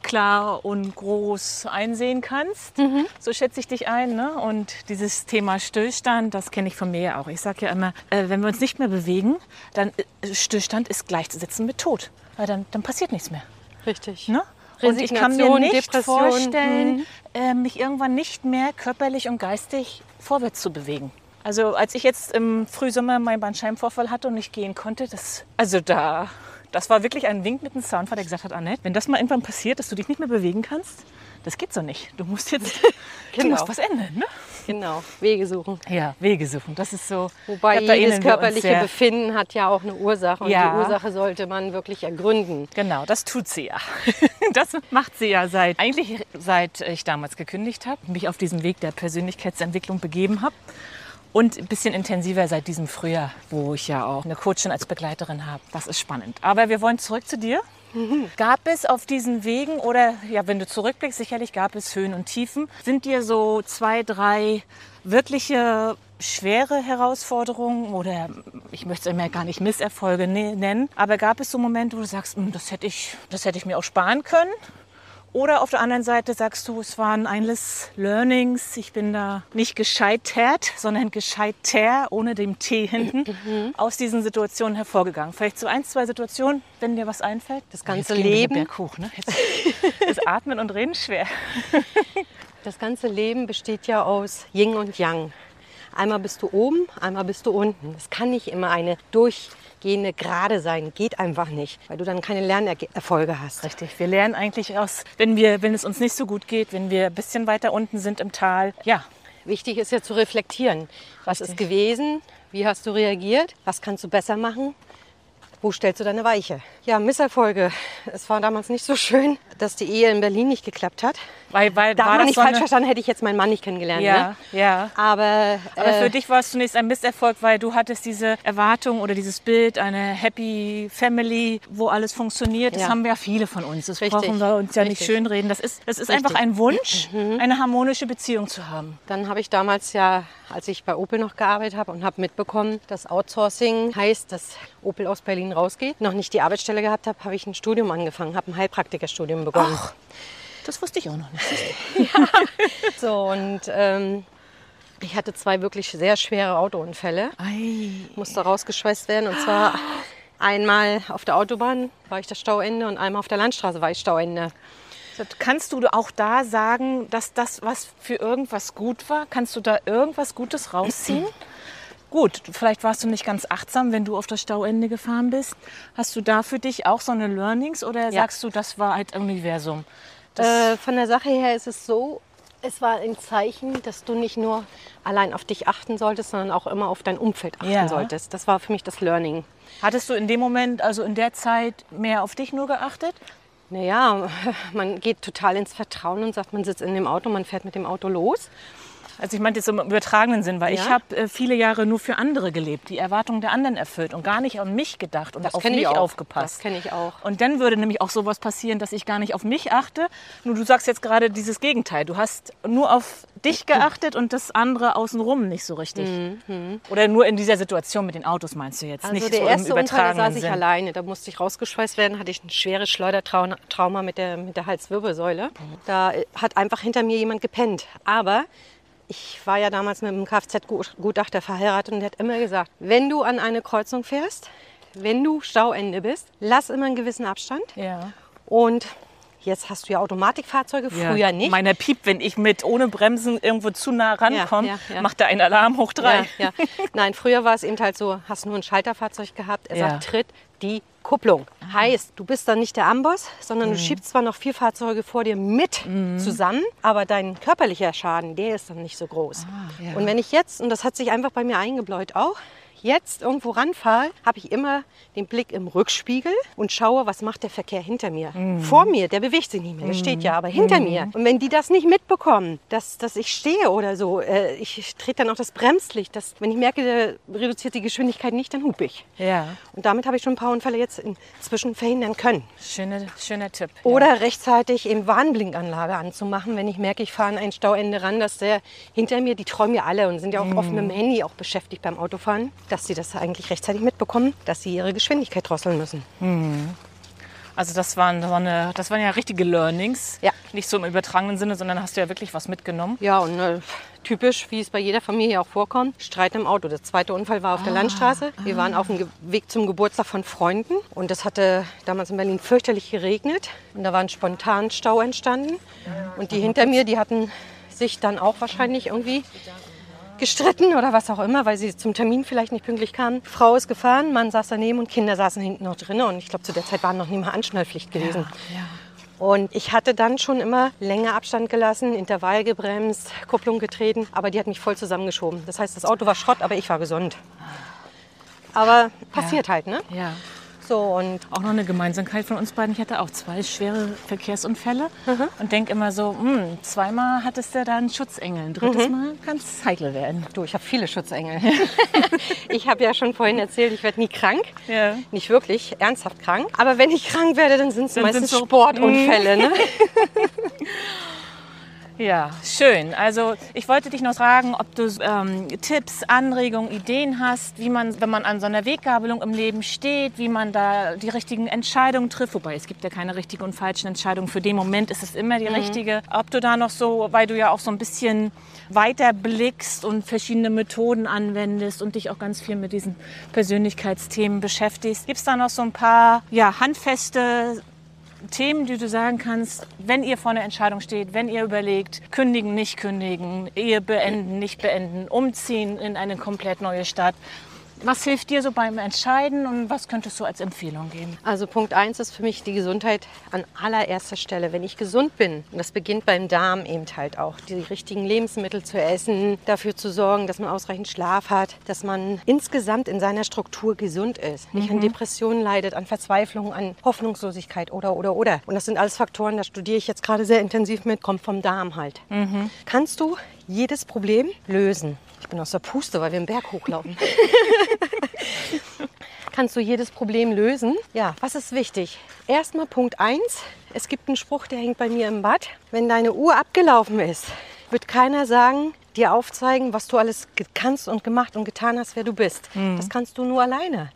klar und groß einsehen kannst. So schätze ich dich ein. Ne? Und dieses Thema Stillstand, das kenne ich von mir ja auch. Ich sage ja immer, äh, wenn wir uns nicht mehr bewegen, dann äh, Stillstand ist gleichzusetzen mit Tod. Weil dann, dann passiert nichts mehr. Richtig. Ne? Und ich kann mir nicht Depression, Mhm. vorstellen, äh, mich irgendwann nicht mehr körperlich und geistig vorwärts zu bewegen. Also als ich jetzt im Frühsommer meinen Bandscheibenvorfall hatte und nicht gehen konnte, das, also da, das war wirklich ein Wink mit dem Zaunfall, der gesagt hat, Annette, wenn das mal irgendwann passiert, dass du dich nicht mehr bewegen kannst, das geht so nicht. Du musst jetzt, *laughs* du Genau. musst was ändern, ne? Genau, Wege suchen. Ja, Wege suchen. Das ist so. Wobei da jedes körperliche sehr. Befinden hat ja auch eine Ursache und Ja. die Ursache sollte man wirklich ergründen. Genau, das tut sie ja. *laughs* Das macht sie ja seit eigentlich seit ich damals gekündigt habe, mich auf diesen Weg der Persönlichkeitsentwicklung begeben habe. Und ein bisschen intensiver seit diesem Frühjahr, wo ich ja auch eine Coachin als Begleiterin habe. Das ist spannend. Aber wir wollen zurück zu dir. Gab es auf diesen Wegen oder ja, wenn du zurückblickst, sicherlich gab es Höhen und Tiefen. Sind dir so zwei, drei wirkliche schwere Herausforderungen oder ich möchte es immer gar nicht Misserfolge ne- nennen, aber gab es so Momente, wo du sagst, "Hm, das hätte ich, das hätte ich mir auch sparen können? Oder auf der anderen Seite sagst du, es waren alles Learnings, ich bin da nicht gescheitert, sondern gescheiter, ohne dem T hinten, aus diesen Situationen hervorgegangen. Vielleicht so ein, zwei Situationen, wenn dir was einfällt. Das ganze Jetzt Leben. Berg hoch, ne? Jetzt ist Atmen und Reden schwer. *laughs* Das ganze Leben besteht ja aus Yin und Yang. Einmal bist du oben, einmal bist du unten. Es kann nicht immer eine durchgehende Gerade sein. Geht einfach nicht, weil du dann keine Lernerfolge hast. Richtig, wir lernen eigentlich aus, wenn, wir, wenn es uns nicht so gut geht, wenn wir ein bisschen weiter unten sind im Tal. Ja, Wichtig ist ja zu reflektieren. Was ist Richtig. gewesen? Wie hast du reagiert? Was kannst du besser machen? Wo stellst du deine Weiche? Ja, Misserfolge. Es war damals nicht so schön, dass die Ehe in Berlin nicht geklappt hat. weil, weil Da war man nicht so falsch eine, verstanden, hätte ich jetzt meinen Mann nicht kennengelernt. Ja, Ne? ja. Aber, Aber äh, für dich war es zunächst ein Misserfolg, weil du hattest diese Erwartung oder dieses Bild, eine Happy Family, wo alles funktioniert. Das Ja. haben ja viele von uns. Das Richtig, brauchen wir uns ja nicht richtig. schönreden. Das ist, das ist Richtig. einfach ein Wunsch, eine harmonische Beziehung zu haben. Dann habe ich damals ja, als ich bei Opel noch gearbeitet habe und habe mitbekommen, dass Outsourcing heißt, dass Opel aus Berlin rausgeht, noch nicht die Arbeitsstelle gehabt habe, habe ich ein Studium angefangen, habe ein Heilpraktikerstudium begonnen. Das wusste ich auch noch nicht. *laughs* So, und ähm, ich hatte zwei wirklich sehr schwere Autounfälle, Ei. musste rausgeschweißt werden und zwar *gasps* einmal auf der Autobahn war ich das Stauende und einmal auf der Landstraße war ich Stauende. Kannst du auch da sagen, dass das, was für irgendwas gut war, kannst du da irgendwas Gutes rausziehen? *clears throat* Gut, vielleicht warst du nicht ganz achtsam, wenn du auf das Stauende gefahren bist. Hast du da für dich auch so eine Learnings oder Ja. sagst du, das war halt Universum? Äh, von der Sache her ist es so, es war ein Zeichen, dass du nicht nur allein auf dich achten solltest, sondern auch immer auf dein Umfeld achten Ja. solltest. Das war für mich das Learning. hattest du in dem Moment, also in der Zeit, mehr auf dich nur geachtet? Naja, *laughs* man geht total ins Vertrauen und sagt, man sitzt in dem Auto, man fährt mit dem Auto los. Also ich meinte jetzt im übertragenen Sinn, weil Ja? ich habe äh, viele Jahre nur für andere gelebt, die Erwartungen der anderen erfüllt und gar nicht an mich gedacht und Das auf mich aufgepasst. Das kenne ich auch. Und dann würde nämlich auch sowas passieren, dass ich gar nicht auf mich achte. Nur du sagst jetzt gerade dieses Gegenteil. Du hast nur auf dich geachtet und das andere außenrum nicht so richtig. Oder nur in dieser Situation mit den Autos meinst du jetzt? Also nicht der so im erste Unfall, da übertragenen saß ich Sinn. alleine. Da musste ich rausgeschweißt werden, hatte ich ein schweres Schleudertrauma mit der, mit der Halswirbelsäule. Da hat einfach hinter mir jemand gepennt. Aber ich war ja damals mit einem Kfz-Gutachter verheiratet und der hat immer gesagt, wenn du an eine Kreuzung fährst, wenn du Stauende bist, lass immer einen gewissen Abstand. Ja. Und jetzt hast du ja Automatikfahrzeuge, früher ja. nicht. Meiner piept, wenn ich mit ohne Bremsen irgendwo zu nah rankomme, ja, ja. macht er einen Alarm hoch drei. Nein, früher war es eben halt so, hast nur ein Schalterfahrzeug gehabt, er sagt, tritt die Kupplung. Heißt, du bist dann nicht der Amboss, sondern Mhm. du schiebst zwar noch vier Fahrzeuge vor dir mit zusammen, aber dein körperlicher Schaden, der ist dann nicht so groß. Ah, ja. Und wenn ich jetzt, und das hat sich einfach bei mir eingebläut auch, jetzt irgendwo ranfahre, habe ich immer den Blick im Rückspiegel und schaue, was macht der Verkehr hinter mir. Mhm. Vor mir, der bewegt sich nicht mehr, der steht ja, aber hinter mir. Und wenn die das nicht mitbekommen, dass, dass ich stehe oder so, äh, ich trete dann auch das Bremslicht. Das, wenn ich merke, der reduziert die Geschwindigkeit nicht, dann hupe ich. Ja, Und damit habe ich schon ein paar Unfälle jetzt inzwischen verhindern können. schöne, schöner Tipp. Oder rechtzeitig eben Warnblinkanlage anzumachen, wenn ich merke, ich fahre an ein Stauende ran, dass der hinter mir, die träumen ja alle und sind ja auch oft mit dem Handy auch beschäftigt beim Autofahren, dass sie das eigentlich rechtzeitig mitbekommen, dass sie ihre Geschwindigkeit drosseln müssen. Also das waren, das, waren eine, das waren ja richtige Learnings. Ja. Nicht so im übertragenen Sinne, sondern hast du ja wirklich was mitgenommen. Ja, und äh, typisch, wie es bei jeder Familie auch vorkommt, Streit im Auto. Der zweite Unfall war auf der Landstraße. Wir waren auf dem Weg zum Geburtstag von Freunden und es hatte damals in Berlin fürchterlich geregnet und da war ein spontan Stau entstanden. Und die hinter mir, die hatten sich dann auch wahrscheinlich irgendwie gestritten oder was auch immer, weil sie zum Termin vielleicht nicht pünktlich kamen. Frau ist gefahren, Mann saß daneben und Kinder saßen hinten noch drin. Und ich glaube, zu der Zeit war noch nie mal Anschnallpflicht gewesen. Und ich hatte dann schon immer länger Abstand gelassen, Intervall gebremst, Kupplung getreten, aber die hat mich voll zusammengeschoben. Das heißt, das Auto war Schrott, aber ich war gesund. Aber passiert halt, ne? Ja. So, und Auch noch eine Gemeinsamkeit von uns beiden. Ich hatte auch zwei schwere Verkehrsunfälle Mhm. und denke immer so, hm, zweimal hattest du da einen Schutzengel, ein drittes Mhm. Mal kann es heikel werden. du, ich habe viele Schutzengel. *laughs* ich habe ja schon vorhin erzählt, ich werde nie krank. Ja. Nicht wirklich, ernsthaft krank. Aber wenn ich krank werde, dann sind es meistens sind's so- Sportunfälle. Ne? *laughs* *laughs* Ja, schön. Also ich wollte dich noch fragen, ob du ähm, Tipps, Anregungen, Ideen hast, wie man, wenn man an so einer Weggabelung im Leben steht, wie man da die richtigen Entscheidungen trifft. Wobei es gibt ja keine richtigen und falschen Entscheidungen. Für den Moment ist es immer die richtige. Ob du da noch so, weil du ja auch so ein bisschen weiter blickst und verschiedene Methoden anwendest und dich auch ganz viel mit diesen Persönlichkeitsthemen beschäftigst, gibt es da noch so ein paar ja, handfeste Themen, die du sagen kannst, wenn ihr vor einer Entscheidung steht, wenn ihr überlegt, kündigen, nicht kündigen, Ehe beenden, nicht beenden, umziehen in eine komplett neue Stadt. Was hilft dir so beim Entscheiden und was könntest du als Empfehlung geben? Also Punkt eins ist für mich die Gesundheit an allererster Stelle. Wenn ich gesund bin, und das beginnt beim Darm eben halt auch, die richtigen Lebensmittel zu essen, dafür zu sorgen, dass man ausreichend Schlaf hat, dass man insgesamt in seiner Struktur gesund ist, nicht an Depressionen leidet, an Verzweiflung, an Hoffnungslosigkeit oder oder oder. Und das sind alles Faktoren, da studiere ich jetzt gerade sehr intensiv mit, kommt vom Darm halt. Kannst du jedes Problem lösen? Ich bin aus der Puste, weil wir einen Berg hochlaufen *laughs* kannst du jedes Problem lösen. Ja, was ist wichtig? Erstmal Punkt 1. Es gibt einen Spruch, der hängt bei mir im Bad. Wenn deine Uhr abgelaufen ist, wird keiner sagen, dir aufzeigen, was du alles kannst und gemacht und getan hast, wer du bist. Das kannst du nur alleine.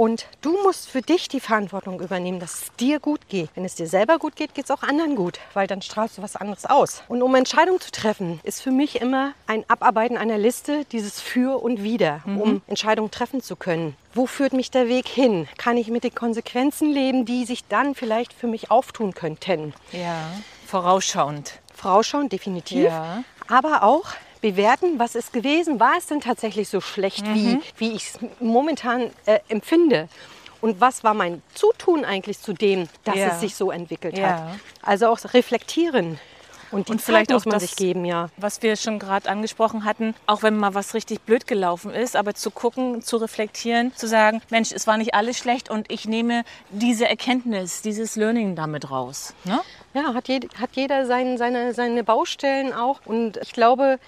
Und du musst für dich die Verantwortung übernehmen, dass es dir gut geht. Wenn es dir selber gut geht, geht es auch anderen gut, weil dann strahlst du was anderes aus. Und um Entscheidungen zu treffen, ist für mich immer ein Abarbeiten einer Liste, dieses Für und Wider, um Entscheidungen treffen zu können. Wo führt mich der Weg hin? Kann ich mit den Konsequenzen leben, die sich dann vielleicht für mich auftun könnten? Ja, vorausschauend. Vorausschauen, definitiv. Ja. Aber auch bewerten, was ist gewesen. War es denn tatsächlich so schlecht, wie, wie ich es momentan äh, empfinde? Und was war mein Zutun eigentlich zu dem, dass Ja. es sich so entwickelt Ja. hat? Also auch reflektieren. Und Und vielleicht auch das- sich geben, ja. was wir schon gerade angesprochen hatten, auch wenn mal was richtig blöd gelaufen ist, aber zu gucken, zu reflektieren, zu sagen, Mensch, es war nicht alles schlecht und ich nehme diese Erkenntnis, dieses Learning damit raus. Ne? Ja, hat, jed hat jeder sein, seine, seine Baustellen auch. Und ich glaube,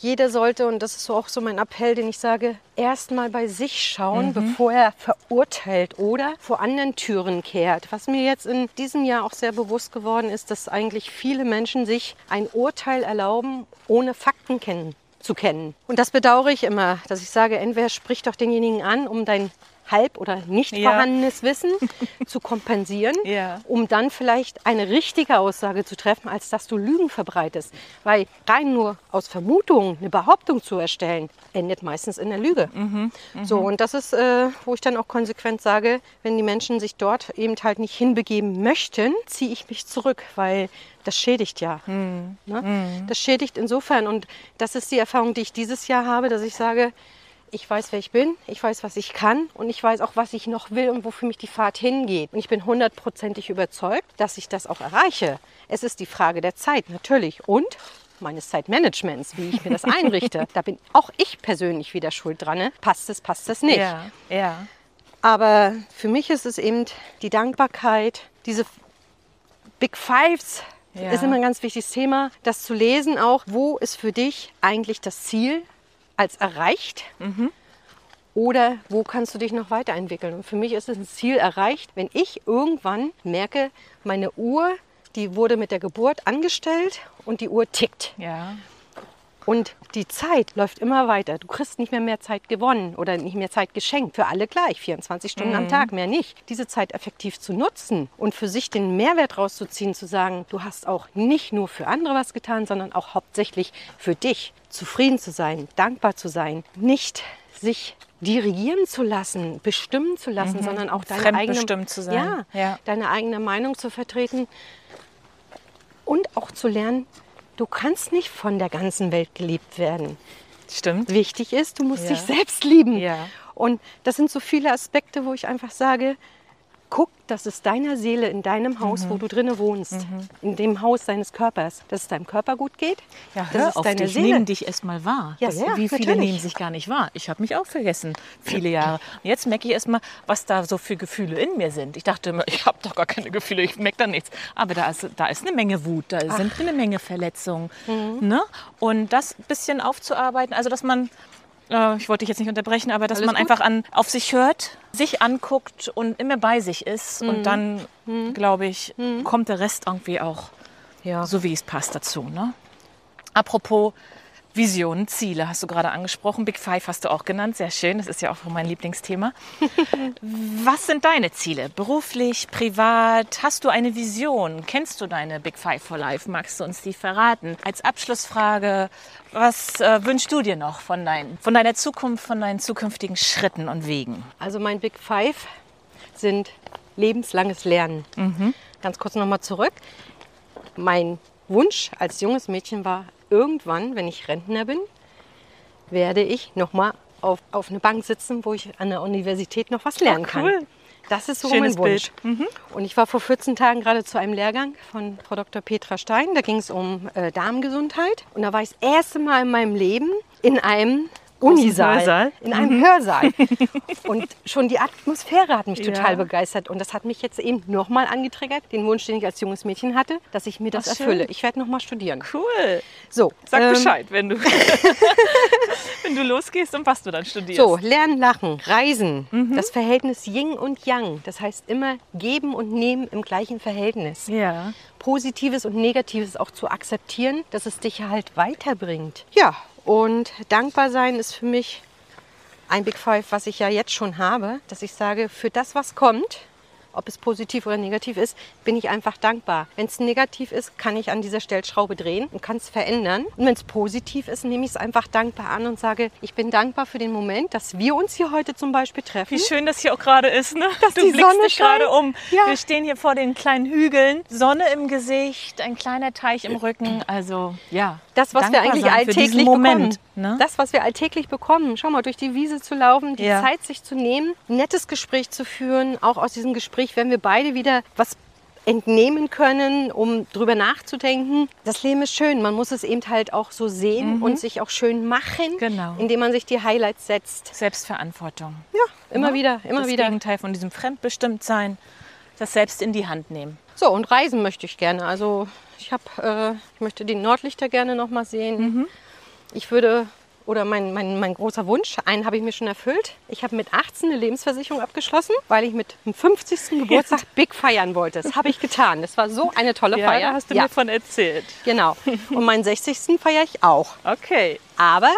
jeder sollte, und das ist so auch so mein Appell, den ich sage, erst mal bei sich schauen, bevor er verurteilt oder vor anderen Türen kehrt. Was mir jetzt in diesem Jahr auch sehr bewusst geworden ist, dass eigentlich viele Menschen sich ein Urteil erlauben, ohne Fakten kennen, zu kennen. Und das bedauere ich immer, dass ich sage, entweder sprich doch denjenigen an, um dein halb oder nicht Ja. vorhandenes Wissen *laughs* zu kompensieren, Ja. um dann vielleicht eine richtige Aussage zu treffen, als dass du Lügen verbreitest. Weil rein nur aus Vermutung eine Behauptung zu erstellen, endet meistens in der Lüge. So, und das ist, äh, wo ich dann auch konsequent sage, wenn die Menschen sich dort eben halt nicht hinbegeben möchten, ziehe ich mich zurück, weil das schädigt ja. Ne? Das schädigt insofern. Und das ist die Erfahrung, die ich dieses Jahr habe, dass ich sage, ich weiß, wer ich bin, ich weiß, was ich kann und ich weiß auch, was ich noch will und wofür mich die Fahrt hingeht. Und ich bin hundertprozentig überzeugt, dass ich das auch erreiche. Es ist die Frage der Zeit, natürlich. Und meines Zeitmanagements, wie ich mir das *laughs* einrichte. Da bin auch ich persönlich wieder schuld dran. Ne? Passt es, passt es nicht. Ja, ja. Aber für mich ist es eben die Dankbarkeit, diese Big Fives Ja. ist immer ein ganz wichtiges Thema, das zu lesen auch, wo ist für dich eigentlich das Ziel als erreicht oder wo kannst du dich noch weiterentwickeln. Und für mich ist es ein Ziel erreicht, wenn ich irgendwann merke, meine Uhr, die wurde mit der Geburt angestellt und die Uhr tickt. Ja. Und die Zeit läuft immer weiter. Du kriegst nicht mehr mehr Zeit gewonnen oder nicht mehr Zeit geschenkt. Für alle gleich, 24 Stunden am Tag, mehr nicht. Diese Zeit effektiv zu nutzen und für sich den Mehrwert rauszuziehen, zu sagen, du hast auch nicht nur für andere was getan, sondern auch hauptsächlich für dich. Zufrieden zu sein, dankbar zu sein, nicht sich dirigieren zu lassen, bestimmen zu lassen, sondern auch deine eigene, zu sein. Ja, Ja. deine eigene Meinung zu vertreten und auch zu lernen, du kannst nicht von der ganzen Welt geliebt werden. Stimmt. Wichtig ist, du musst Ja. dich selbst lieben. Ja. Und das sind so viele Aspekte, wo ich einfach sage, guck, dass es deiner Seele in deinem Haus, Mhm. wo du drinnen wohnst, in dem Haus deines Körpers, dass es deinem Körper gut geht, Ja, dass hör es auf deine dich, Seele nehmen dich erstmal wahr. Ja, Das- ja, Wie viele natürlich. nehmen sich gar nicht wahr? Ich habe mich auch vergessen, viele Jahre. Und jetzt merke ich erstmal, was da so für Gefühle in mir sind. Ich dachte immer, *laughs* ich habe doch gar keine Gefühle, ich merke da nichts. Aber da ist, da ist eine Menge Wut, da sind eine Menge Verletzungen. Mhm. Ne? Und das ein bisschen aufzuarbeiten, also dass man, äh, ich wollte dich jetzt nicht unterbrechen, aber dass Alles man gut. einfach an, auf sich hört, sich anguckt und immer bei sich ist. Mhm. Und dann, glaube ich, kommt der Rest irgendwie auch ja. so wie es passt dazu. Ne? Apropos Visionen, Ziele hast du gerade angesprochen. Big Five hast du auch genannt. Sehr schön. Das ist ja auch mein Lieblingsthema. *laughs* Was sind deine Ziele? Beruflich, privat? Hast du eine Vision? Kennst du deine Big Five for Life? Magst du uns die verraten? Als Abschlussfrage, was äh, wünschst du dir noch von, dein, von deiner Zukunft, von deinen zukünftigen Schritten und Wegen? Also mein Big Five sind lebenslanges Lernen. Ganz kurz nochmal zurück. Mein Wunsch als junges Mädchen war, irgendwann, wenn ich Rentner bin, werde ich nochmal auf, auf eine Bank sitzen, wo ich an der Universität noch was lernen Oh, cool. kann. Das ist so Schönes mein Wunsch. Bild. Mhm. Und ich war vor 14 Tagen gerade zu einem Lehrgang von Frau Dr. Petra Stein. Da ging es um äh, Darmgesundheit. Und da war ich das erste Mal in meinem Leben in einem Unisaal, Hörsaal. in einem Hörsaal. *laughs* Und schon die Atmosphäre hat mich Ja. total begeistert. Und das hat mich jetzt eben nochmal angetriggert, den Wunsch, den ich als junges Mädchen hatte, dass ich mir das Ach, schön. erfülle. Ich werde nochmal studieren. Cool. So, Sag ähm, Bescheid, wenn du, *laughs* wenn du losgehst und was du dann studierst. So, lernen, lachen, reisen. Mhm. Das Verhältnis Yin und Yang. Das heißt immer geben und nehmen im gleichen Verhältnis. Ja. Positives und Negatives auch zu akzeptieren, dass es dich halt weiterbringt. Ja, und dankbar sein ist für mich ein Big Five, was ich ja jetzt schon habe, dass ich sage, für das, was kommt, ob es positiv oder negativ ist, bin ich einfach dankbar. Wenn es negativ ist, kann ich an dieser Stellschraube drehen und kann es verändern. Und wenn es positiv ist, nehme ich es einfach dankbar an und sage, ich bin dankbar für den Moment, dass wir uns hier heute zum Beispiel treffen. Wie schön das hier auch gerade ist, ne? Dass du die blickst Sonne dich gerade um. Ja. Wir stehen hier vor den kleinen Hügeln, Sonne im Gesicht, ein kleiner Teich im Rücken. Also ja. das, was wir eigentlich alltäglich Moment. bekommen. Ne? Das, was wir alltäglich bekommen. Schau mal, durch die Wiese zu laufen, die Ja. Zeit sich zu nehmen, ein nettes Gespräch zu führen. Auch aus diesem Gespräch werden wir beide wieder was entnehmen können, um drüber nachzudenken. Das Leben ist schön. Man muss es eben halt auch so sehen und sich auch schön machen, Genau. indem man sich die Highlights setzt. Selbstverantwortung. Ja, immer Ja, wieder, immer das wieder. Gegenteil von diesem Fremdbestimmtsein, das selbst in die Hand nehmen. So, und reisen möchte ich gerne. Also ich habe, äh, ich möchte die Nordlichter gerne noch mal sehen. Ich würde, oder mein, mein, mein großer Wunsch, einen habe ich mir schon erfüllt. Ich habe mit 18 eine Lebensversicherung abgeschlossen, weil ich mit dem 50. Geburtstag big feiern wollte. Das habe ich getan. Das war so eine tolle Feier. da hast du ja, mir von erzählt. genau. Und meinen 60. feiere ich auch. Okay. Aber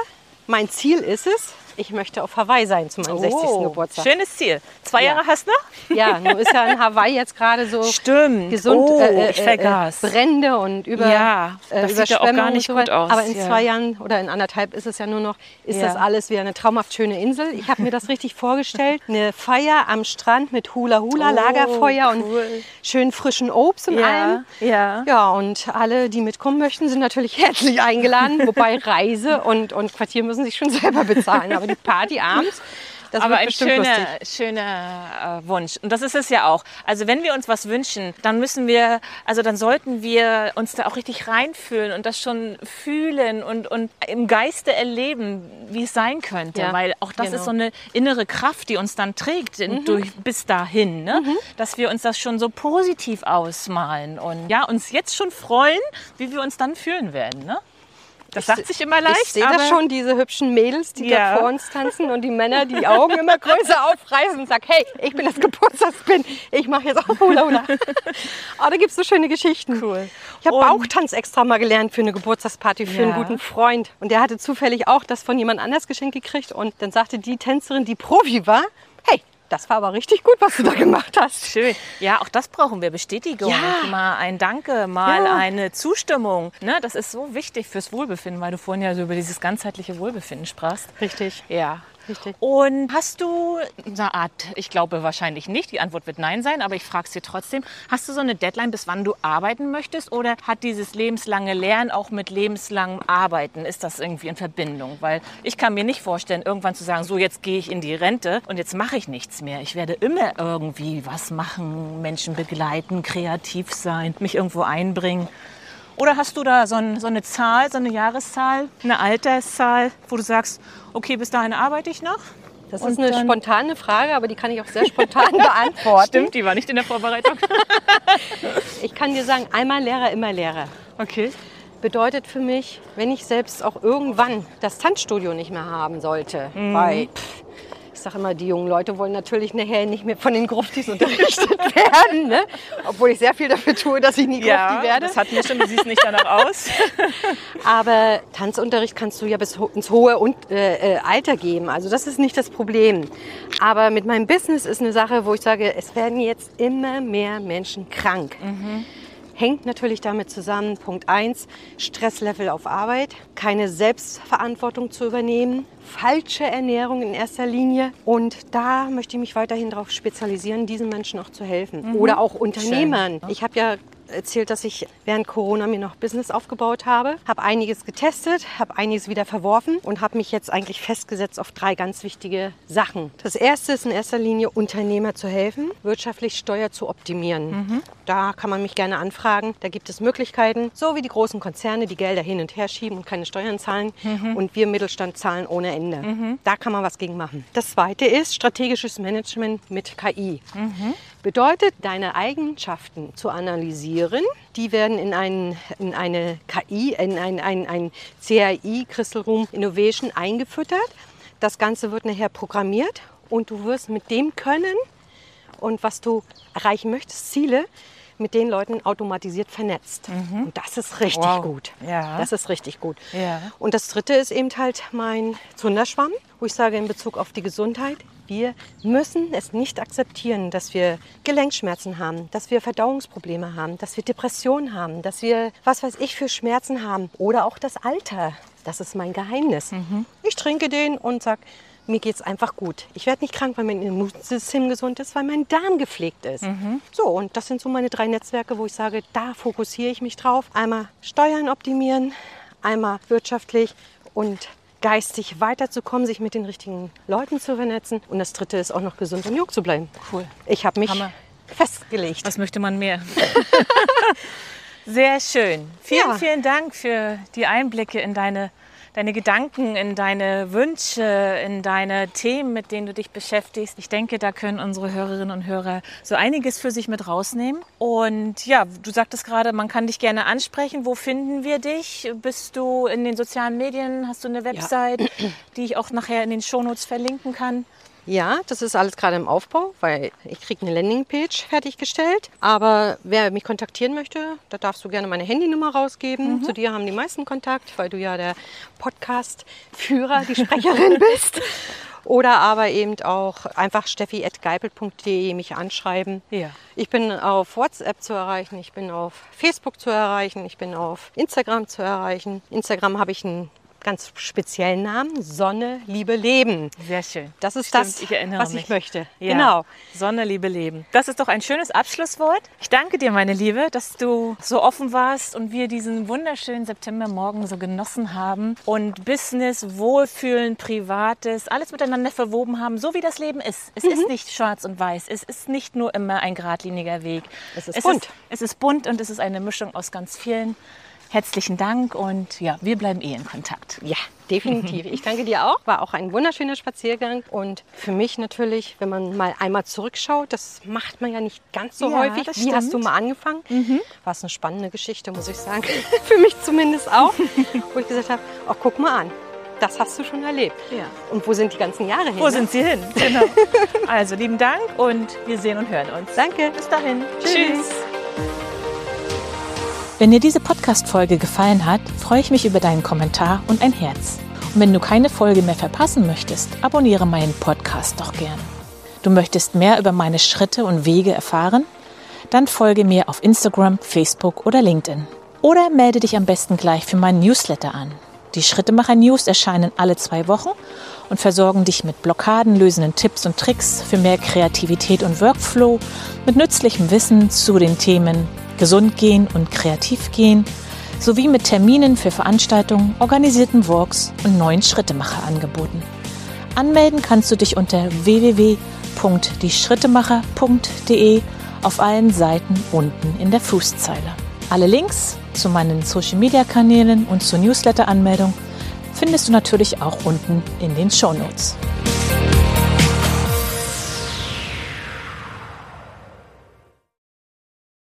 mein Ziel ist es, ich möchte auf Hawaii sein zu meinem 60. Geburtstag. Oh, Schönes Ziel. Zwei Ja. Jahre hast du noch? Ja, nun ist ja in Hawaii jetzt gerade so Stimmt. gesund Oh, äh, äh. Äh, Brände und über Ja, äh, das sieht ja auch gar nicht so gut aus, Aber in ja. zwei Jahren oder in anderthalb ist es ja nur noch, ist Ja. das alles wieder eine traumhaft schöne Insel. Ich habe mir das richtig vorgestellt. Eine Feier am Strand mit Hula Hula, Oh, Lagerfeuer cool. und schön frischen Obst und Ja, allem. ja. Ja, und alle, die mitkommen möchten, sind natürlich *laughs* herzlich eingeladen. Wobei Reise und, und Quartier müssen sich schon selber bezahlen. Aber die Party abends, das Aber ein schöner, lustig. schöner äh, Wunsch. Und das ist es ja auch. Also wenn wir uns was wünschen, dann müssen wir, also dann sollten wir uns da auch richtig reinfühlen und das schon fühlen und, und im Geiste erleben, wie es sein könnte. Ja, Weil auch das genau. ist so eine innere Kraft, die uns dann trägt in, durch, bis dahin. Ne? Dass wir uns das schon so positiv ausmalen und ja, uns jetzt schon freuen, wie wir uns dann fühlen werden. Ne? Das sagt sich immer leicht. Ich sehe das schon, diese hübschen Mädels, die Ja. da vor uns tanzen und die Männer, die die Augen immer größer aufreißen und sagen, hey, ich bin das Geburtstagspin, ich mache jetzt auch Hula Hula. Aber da gibt es so schöne Geschichten. Cool. Ich habe Bauchtanz extra mal gelernt für eine Geburtstagsparty für einen Ja. guten Freund. Und der hatte zufällig auch das von jemand anders geschenkt gekriegt. Und dann sagte die Tänzerin, die Profi war, hey, das war aber richtig gut, was du da gemacht hast. Schön. Ja, auch das brauchen wir. Bestätigung. Ja. Mal ein Danke, mal Ja. eine Zustimmung. Ne, das ist so wichtig fürs Wohlbefinden, weil du vorhin ja so über dieses ganzheitliche Wohlbefinden sprachst. Richtig. Ja. Richtig. Und hast du eine Art, ich glaube wahrscheinlich nicht, die Antwort wird nein sein, aber ich frage es dir trotzdem, hast du so eine Deadline, bis wann du arbeiten möchtest oder hat dieses lebenslange Lernen auch mit lebenslangem Arbeiten, ist das irgendwie in Verbindung? Weil ich kann mir nicht vorstellen, irgendwann zu sagen, so jetzt gehe ich in die Rente und jetzt mache ich nichts mehr. Ich werde immer irgendwie was machen, Menschen begleiten, kreativ sein, mich irgendwo einbringen. Oder hast du da so, ein, so eine Zahl, so eine Jahreszahl, eine Alterszahl, wo du sagst, okay, bis dahin arbeite ich noch? Das Und ist eine spontane Frage, aber die kann ich auch sehr spontan *laughs* beantworten. Stimmt, die war nicht in der Vorbereitung. *laughs* Ich kann dir sagen, einmal Lehrer, immer Lehrer. Okay. bedeutet für mich, wenn ich selbst auch irgendwann das Tanzstudio nicht mehr haben sollte, Mhm. weil pff, ich sage immer, die jungen Leute wollen natürlich nachher nicht mehr von den Gruftis unterrichtet *laughs* werden, ne? obwohl ich sehr viel dafür tue, dass ich nie Ja, Grufti werde. das hatten wir schon, du siehst nicht danach aus. *laughs* Aber Tanzunterricht kannst du ja bis ins hohe und, äh, äh, Alter geben. Also das ist nicht das Problem. Aber mit meinem Business ist eine Sache, wo ich sage, es werden jetzt immer mehr Menschen krank. Hängt natürlich damit zusammen, Punkt 1, Stresslevel auf Arbeit, keine Selbstverantwortung zu übernehmen, falsche Ernährung in erster Linie. Und da möchte ich mich weiterhin darauf spezialisieren, diesen Menschen auch zu helfen. Oder auch Unternehmern. Ich habe ja erzählt, dass ich während Corona mir noch Business aufgebaut habe, habe einiges getestet, habe einiges wieder verworfen und habe mich jetzt eigentlich festgesetzt auf drei ganz wichtige Sachen. Das erste ist in erster Linie Unternehmer zu helfen, wirtschaftlich Steuer zu optimieren. Da kann man mich gerne anfragen. Da gibt es Möglichkeiten, so wie die großen Konzerne, die Gelder hin und her schieben und keine Steuern zahlen und wir Mittelstand zahlen ohne Ende. Da kann man was gegen machen. Das zweite ist strategisches Management mit KI. Bedeutet, deine Eigenschaften zu analysieren. Die werden in, einen, in eine KI, in ein, ein, ein CAI, Crystal Room Innovation, eingefüttert. Das Ganze wird nachher programmiert und du wirst mit dem können und was du erreichen möchtest, Ziele, mit den Leuten automatisiert vernetzt. Und das ist richtig Wow. gut. Ja. Das ist richtig gut. Ja. Und das dritte ist eben halt mein Zunderschwamm, wo ich sage in Bezug auf die Gesundheit, wir müssen es nicht akzeptieren, dass wir Gelenkschmerzen haben, dass wir Verdauungsprobleme haben, dass wir Depressionen haben, dass wir was weiß ich für Schmerzen haben oder auch das Alter. Das ist mein Geheimnis. Ich trinke den und sage, mir geht es einfach gut. Ich werde nicht krank, weil mein Immunsystem gesund ist, weil mein Darm gepflegt ist. So, und das sind so meine drei Netzwerke, wo ich sage, da fokussiere ich mich drauf. Einmal Steuern optimieren, einmal wirtschaftlich und geistig weiterzukommen, sich mit den richtigen Leuten zu vernetzen. Und das dritte ist auch noch gesund und jung zu bleiben. Cool. Ich habe mich Hammer. festgelegt. Was möchte man mehr? *laughs* Sehr schön. Vielen, Ja. vielen Dank für die Einblicke in deine, deine Gedanken, in deine Wünsche, in deine Themen, mit denen du dich beschäftigst. Ich denke, da können unsere Hörerinnen und Hörer so einiges für sich mit rausnehmen. Und ja, du sagtest gerade, man kann dich gerne ansprechen. Wo finden wir dich? Bist du in den sozialen Medien? Hast du eine Website, die ich auch nachher in den Shownotes verlinken kann? Ja, das ist alles gerade im Aufbau, weil ich kriege eine Landingpage fertiggestellt. Aber wer mich kontaktieren möchte, da darfst du gerne meine Handynummer rausgeben. Zu dir haben die meisten Kontakt, weil du ja der Podcast-Führer, die Sprecherin *laughs* bist. Oder aber eben auch einfach steffi.geipel.de mich anschreiben. Ja. Ich bin auf WhatsApp zu erreichen, ich bin auf Facebook zu erreichen, ich bin auf Instagram zu erreichen. Instagram habe ich einen ganz speziellen Namen, Sonne, Liebe, Leben. Sehr schön. Das ist Stimmt, das, ich was mich. ich möchte. Ja. Genau. Sonne, Liebe, Leben. Das ist doch ein schönes Abschlusswort. Ich danke dir, meine Liebe, dass du so offen warst und wir diesen wunderschönen Septembermorgen so genossen haben und Business, Wohlfühlen, Privates, alles miteinander verwoben haben, so wie das Leben ist. Es Mhm. ist nicht schwarz und weiß. Es ist nicht nur immer ein geradliniger Weg. Es ist bunt. Ist, es ist bunt und es ist eine Mischung aus ganz vielen. Herzlichen Dank und ja, wir bleiben eh in Kontakt. Ja, definitiv. Ich danke dir auch. War auch ein wunderschöner Spaziergang. Und für mich natürlich, wenn man mal einmal zurückschaut, das macht man ja nicht ganz so Ja, häufig. Wie hast du stimmt. mal angefangen? War es eine spannende Geschichte, muss ich sagen. *laughs* für mich zumindest auch. *laughs* wo ich gesagt habe, oh, guck mal an. Das hast du schon erlebt. Ja. Und wo sind die ganzen Jahre hin? Wo ne? sind Sie hin? Genau. *laughs* Also lieben Dank und wir sehen und hören uns. Danke. Bis dahin. Tschüss. Wenn dir diese Podcast-Folge gefallen hat, freue ich mich über deinen Kommentar und ein Herz. Und wenn du keine Folge mehr verpassen möchtest, abonniere meinen Podcast doch gern. Du möchtest mehr über meine Schritte und Wege erfahren? Dann folge mir auf Instagram, Facebook oder LinkedIn. Oder melde dich am besten gleich für meinen Newsletter an. Die Schrittemacher News erscheinen alle zwei Wochen und versorgen dich mit blockadenlösenden Tipps und Tricks für mehr Kreativität und Workflow, mit nützlichem Wissen zu den Themen Gesund gehen und kreativ gehen, sowie mit Terminen für Veranstaltungen, organisierten Walks und neuen Schrittemacher-Angeboten. Anmelden kannst du dich unter www.dieschrittemacher.de auf allen Seiten unten in der Fußzeile. Alle Links zu meinen Social-Media-Kanälen und zur Newsletter-Anmeldung findest du natürlich auch unten in den Shownotes. Notes.